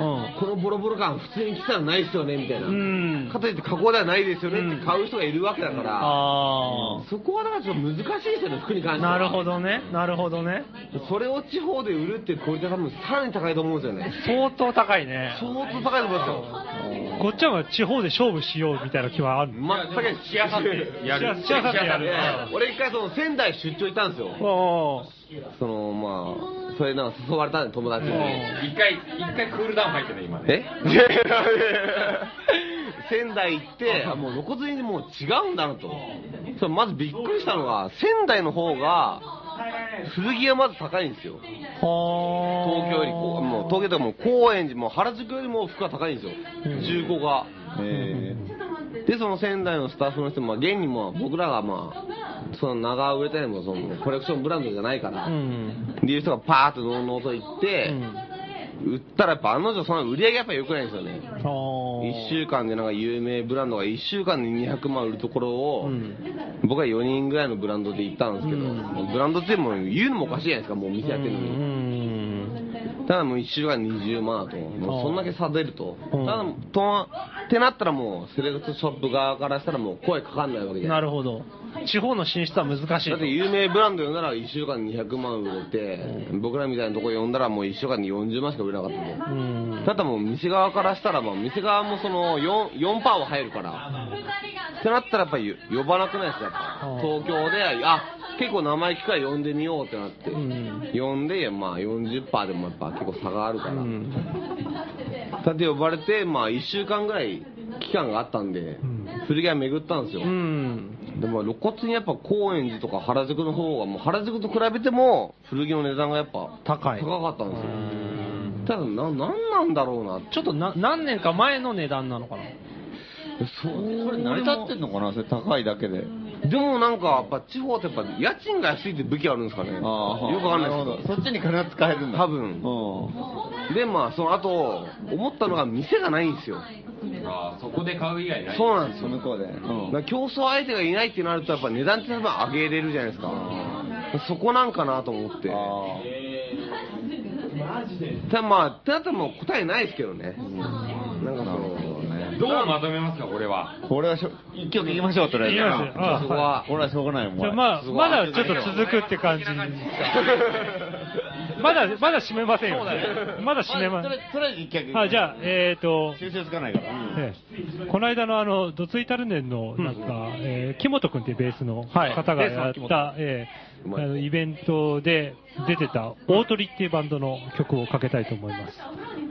このボロボロ感普通に着たらないですよねみたいな。うん。かといって加工ではないですよねって買う人がいるわけだから、あそこはだからちょっと難しいですよね、服に関あ。しては。なるほどね。なるほどね。それを地方で売るってクオリティは多分さらに高いと思うんですよね。相当高いね。相当高いと思いますよ。こっちは地方で勝負しようみたいな気はある。全くしあさってやる。しあさってやる俺一回その仙台出張行ったんですよ。おそのまあ、それなんか誘われたんで友達に。一回、一回クールダウン入ってね、今ね。え？仙台行って、あもう露骨にもう違うんだなと。それまずびっくりしたのが、仙台の方が、古着がまず高いんですよ。東京よりこう、もう東京とかもう高円寺、もう原宿よりも服が高いんですよ。中古が。で、その仙台のスタッフの人も、まあ現にもう僕らがまあ、その長売れたりもそのコレクションブランドじゃないから、うん。っていう人がパーッとのうのうと行って、売ったらやっぱ案の定その売り上げやっぱ良くないんですよね。あー1週間でなんか有名ブランドが1週間で200万売るところを、僕は4人ぐらいのブランドで行ったんですけど、ブランドってもう言うのもおかしいじゃないですか、もう店やってるのに。ただもう1週間20万だと、もうそんだけ差出ると。うんただ、と、ってなったらもう、セレクトショップ側からしたらもう声かかんないわけじゃん。なるほど。地方の進出は難しいだって有名ブランド呼んだら1週間に200万売れて、僕らみたいなとこ呼んだらもう1週間に40万しか売れなかったと。うん。ただもう店側からしたら、まあ店側もその 4, 4%は入るから。ってなったらやっぱり呼ばなくないですか、やっぱ。東京で、あ、結構名前聞くから呼んでみようってなって。呼んで、まあ40%でもやっぱ結構差があるから。だって呼ばれて、まあ1週間ぐらい期間があったんで、古着屋巡ったんですよ。うん。でも露骨にやっぱ高円寺とか原宿の方がもう原宿と比べても古着の値段がやっぱ高い。高かったんですよ。ただな、なんなんだろうな。ちょっとな何年か前の値段なのかな。そう、これ成り立ってんのかなそれ高いだけで。でもなんかやっぱ地方ってやっぱ家賃が安いって武器あるんですかね。よくわかんないですけど。そっちに金が使えるんだ。多分。で、まあ、その後、思ったのが店がないんですよ。あーそこで買う以外ない。そうなんですよ。向こうで。だから競争相手がいないってなると、やっぱ値段って多分上げれるじゃないですか。そこなんかなと思って。ただまあ、ってなったらもう答えないですけどね。なんかその、どうまとめますか、これは。これはしょ、一曲いきましょう、とりあえず。いきますよあそこは、これはしょうがないもん。じゃあまあ、まだちょっと続くって感じ。まだ、まだ閉めませんよ、ね。まだ閉めまとりあえずとりあえず一曲。あ、じゃあ、えっ、と、修正つかないから。ええこの間のあの、ドツイタルネンの、なんか、えー木本くんっていうベースのはい方がやった、えーあのイベントで出てた、大鳥っていうバンドの曲をかけたいと思います。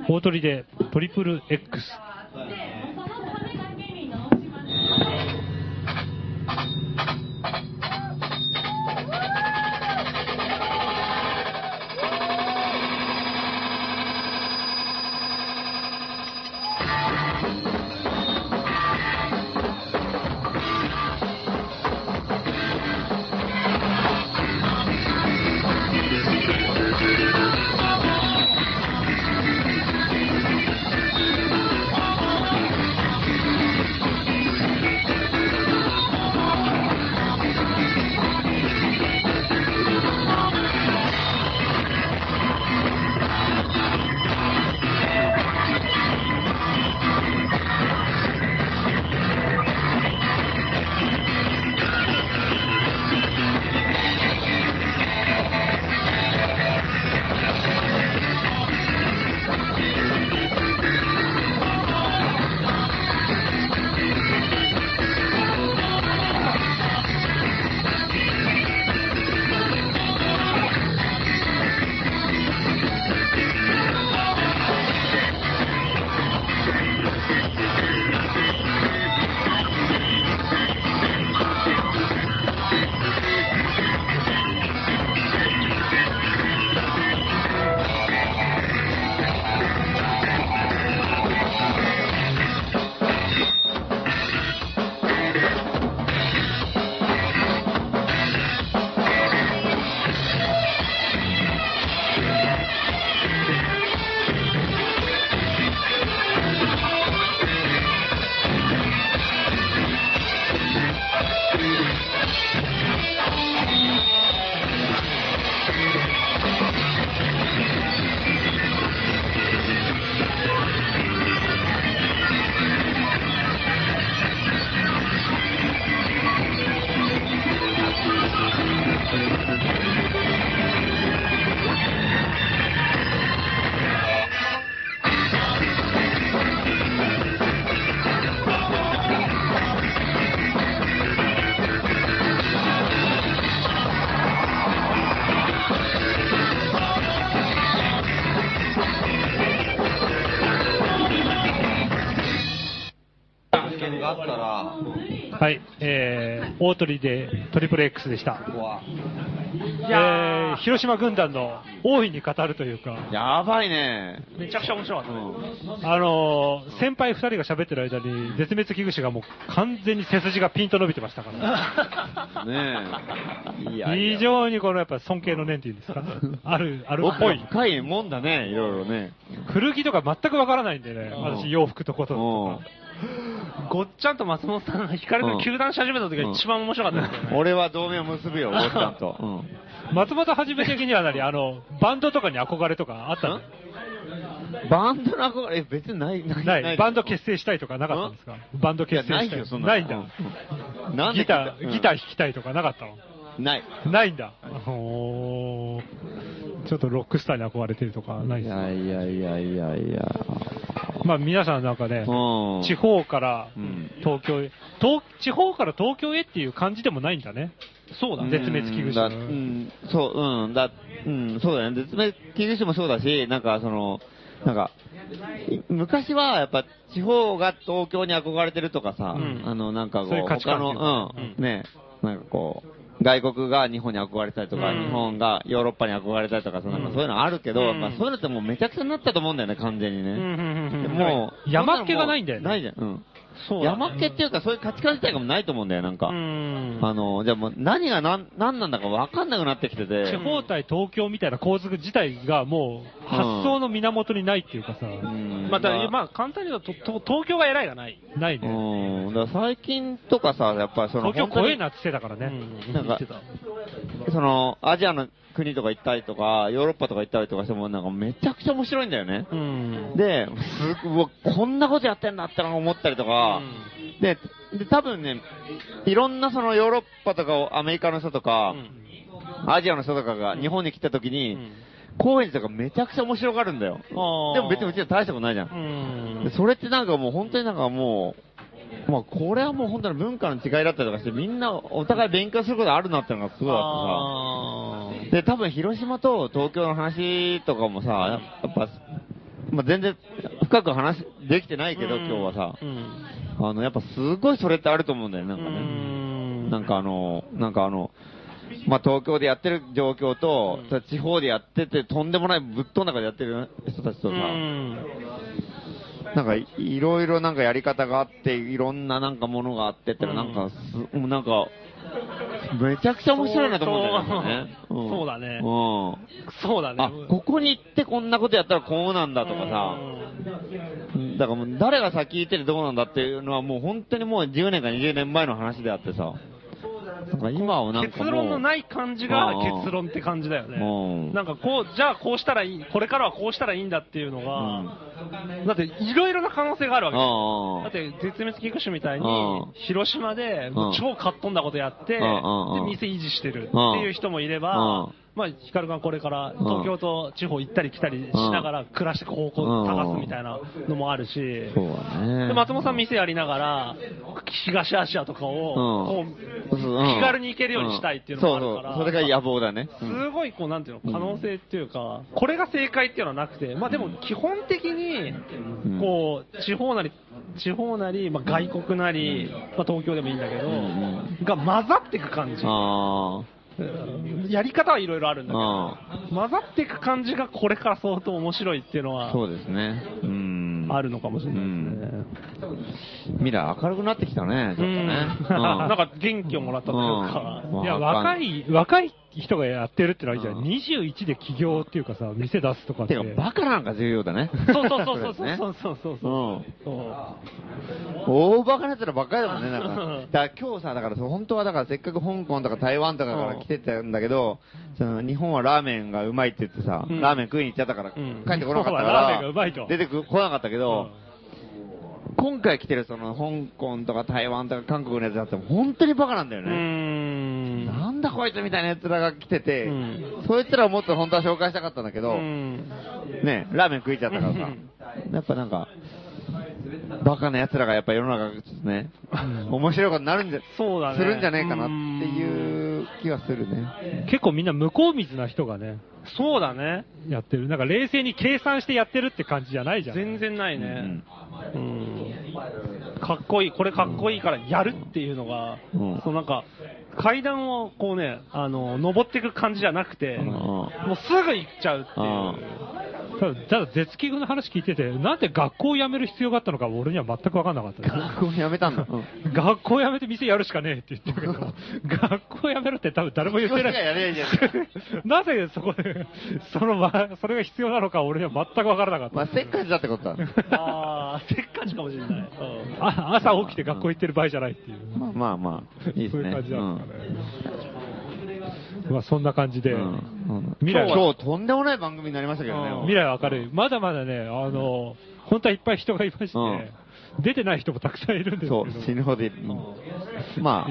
大鳥で、トリプル X。对，我们。大鳥でトリプル X でした。えー、広島軍団の大いに語るというか、やばいね。めちゃくちゃ面白かったね。あのー先輩二人が喋ってる間に、絶滅危惧種がもう完全に背筋がピンと伸びてましたから。ねえ。いやいや非常にこのやっぱ尊敬の念っていうんですか？ある、あるっぽい。深いもんだね、いろいろね。古着とか全くわからないんでね、私洋服とこととか。ごっちゃんと松本さんが光の球団し始めた時が一番面白かったですよね。俺は同盟を結ぶよ、おっさんと。松本はじめ的には何？あの、バンドとかに憧れとかあったの？バンドの憧れ、え別にない、ない。ない。バンド結成したいとかなかったんですか？バンド結成したい。ないよそんなないんだ。うんなんでギター、うんギター弾きたいとかなかったの？ない。ないんだ。おーちょっとロックスターに憧れてるとかないいですかやいやいやいやいや。まあ皆さんなんかね、うん。地方からうん。東京へ、東地方から東京へっていう感じでもないんだね。そうだね。絶滅危惧種。だうん、そう、うん、だ、うん、そうだね。絶滅危惧種もそうだし、なんかその、なんか、い昔はやっぱ地方が東京に憧れてるとかさ、うん。あのなんかこう、そういう価値他の、うん、ね、なんかこう、外国が日本に憧れたりとか、うん。日本がヨーロッパに憧れたりとかさ、なん。かそういうのあるけど、うん。まあそういうのってもうめちゃくちゃになったと思うんだよね、完全にね。うんうんうんうん。もう、山っ気がないんだよね。ないじゃん。うん。そうだね山っ気っていうか、そういう価値観自体がもうないと思うんだよ、なんか。うん。あの、じゃあもう何が何、何なんだか分かんなくなってきてて。地方対東京みたいな構図自体がもう発想の源にないっていうかさ、うんまあ、だまあ、簡単に言うと、と東京が偉いがない。ないね。うん。だから最近とかさ、やっぱりその、東京本当に怖えなって言ってたからね。うんなんか言ってたその、アジアの国とか行ったりとか、ヨーロッパとか行ったりとかしても、なんかめちゃくちゃ面白いんだよね。うん。で、すうわこんなことやってんだっての思ったりとか、で、で、多分ね、いろんなそのヨーロッパとかをアメリカの人とか、アジアの人とかが日本に来た時に、高円寺とかめちゃくちゃ面白がるんだよ。でも別にうちは大したことないじゃん。それってなんかもう本当になんかもう、まあこれはもう本当に文化の違いだったりとかして、みんなお互い勉強することあるなってのがすごいあってさ。で、多分広島と東京の話とかもさ、やっぱ、まあ全然深く話できてないけど、今日はさ、あの、やっぱすごいそれってあると思うんだよね、なんかね。なんかあの、なんかあの、まあ東京でやってる状況と、地方でやっててとんでもないぶっ飛んだ中でやってる人たちとさ、なんかいいろいろなんかやり方があって、いろんななんかものがあってってのはなんかす、もうなんか、めちゃくちゃ面白いなと思うんだよね。そうそうだねうん。そうだね。あ、ここに行ってこんなことやったらこうなんだとかさ、だからもう誰が先行っててどうなんだっていうのはもう本当にもう10年か20年前の話であってさ、なんか今はなんか。結論のない感じが結論って感じだよね。うん。なんかこう、じゃあこうしたらいい、これからはこうしたらいいんだっていうのが、だっていろいろな可能性があるわけだって絶滅危惧種みたいにうん、広島で超かっ飛んだことやって、でうん店維持してるっていう人もいれば、まあ、ヒカルがこれから東京と地方行ったり来たりしながら暮らして方向を探すみたいなのもあるし、そうだね。で、松本さん店やりながら、東アジアとかを、こう、うん。気軽に行けるようにしたいっていうのもあるから。それが野望だね。すごい、こう、なんていうの、可能性っていうか、これが正解っていうのはなくて、まあでも基本的に、こう、地方なり、地方なり、まあ外国なり、まあ東京でもいいんだけど、が混ざっていく感じ。あ やり方はいろいろあるんだけど、混ざっていく感じがこれから相当面白いっていうのは、そうですね。うん。あるのかもしれないですね。未来明るくなってきたね、ちょっとね。なんか元気をもらったというか、うんいや、若い、若い人がやってるってのはいいじゃん。21で起業っていうかさ、店出すとかって。てか、バカなんか重要だね。そうそうそうそうそうそうそうそううん。大バカな奴らばっかりだもんね、なんか。だから今日さ、だからそう本当はだからせっかく香港とか台湾とかから来てたんだけど、その日本はラーメンがうまいって言ってさ、うんラーメン食いに行っちゃったから、帰ってこなかったから、う出てこなかったけど、今回来てるその香港とか台湾とか韓国のやつだって本当にバカなんだよね。なんだこいつみたいな奴らが来てて、そいつらをもっと本当は紹介したかったんだけど、ね、ラーメン食いちゃったからさ、やっぱなんか、バカな奴らがやっぱ世の中がちょっとね、面白いことになるんじゃ、そうだねするんじゃねえかなっていう気がするね。結構みんな向こう水な人がね、そうだね。やってる。なんか冷静に計算してやってるって感じじゃないじゃん。全然ないね。うん。かっこいい、これかっこいいからやるっていうのが、そうなんか、階段をこうね、あの、登っていく感じじゃなくて、もうすぐ行っちゃうっていう。ただ、ただ絶危惧の話聞いてて、なんで学校を辞める必要があったのか俺には全く分かんなかった。学校辞めたんだ。学校辞めて店やるしかねえって言ってるけど、学校辞めるって多分誰も言ってない。なぜそこで、その、ま、それが必要なのか俺には全く分からなかった。まあ、せっかちだってことだ。ああ、せっかちかもしれない。うんあ朝起きて学校行ってる場合じゃないっていう。まあまあまあ、いいですね。そういう感じなんですかね。まあそんな感じで、未来今日とんでもない番組になりましたけどね。未来は明るい。まだまだね、あの、本当はいっぱい人がいまして、出てない人もたくさんいるんですけど。そう、死ぬほどいる。まあ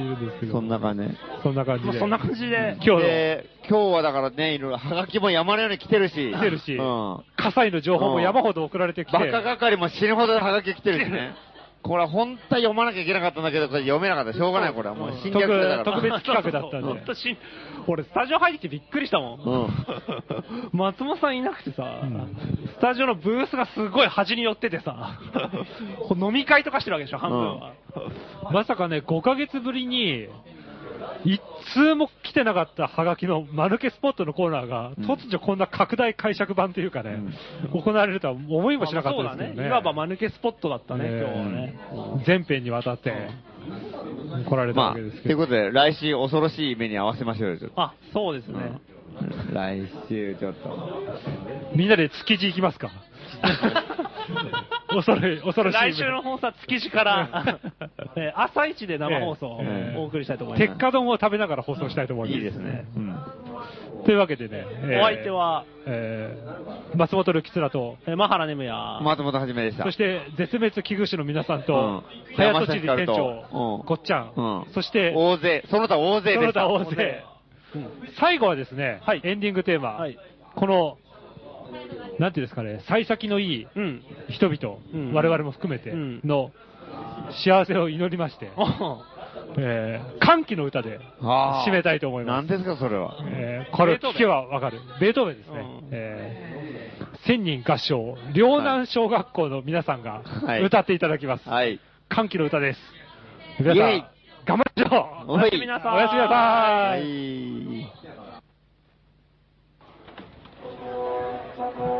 そんな感じ。そんな感じで。そんな感じで、今日ので、今日はだからね、いろいろ、はがきも山のように来てるし。来てるしうん。火災の情報も山ほど送られてきて。バカ係も死ぬほどはがき来てるしね。これは本当は読まなきゃいけなかったんだけど、これ読めなかった。しょうがない、これはもう侵略だから。特別企画だったんで本当し俺、スタジオ入ってきてびっくりしたもん。松本さんいなくてさ、スタジオのブースがすごい端に寄っててさ、飲み会とかしてるわけでしょ、半分は。まさかね、5ヶ月ぶりに、一通も来てなかったハガキのマヌケスポットのコーナーが、突如こんな拡大解釈版というかね、行われるとは思いもしなかったですけどね。そうだね。いわばマヌケスポットだったね、えー今日はね。全編にわたって来られたまあ、わけですけど。ということで、来週恐ろしい目に合わせましょうよ、ちょっと。あ、そうですね。来週ちょっと。みんなで築地行きますか？恐ろい、恐ろしい。来週の放送は築地から、え ー朝一で生放送をええお送りしたいと思います。鉄火丼を食べながら放送したいと思います。いいですね。というわけでね、えーお相手は、えー松本るきつらと、えー、マハラネムヤ。松本はじめでした。そして絶滅危惧種の皆さんと、うん早とちり店長、とごっちゃん、うんそして、大勢、その他大勢でした。その他大勢。最後はですね、エンディングテーマ、この、なんていうんですかね、幸先のいい人々、うん我々も含めてうんの幸せを祈りまして、えー歓喜の歌で締めたいと思います。何ですか、それは。えーこれを聞けばわかる。ベートーベンですね。えー千人合唱、両南小学校の皆さんがはい歌っていただきます。はい。歓喜の歌です。皆さん頑張りましょうおやすみなさい。おやすみなさいはい。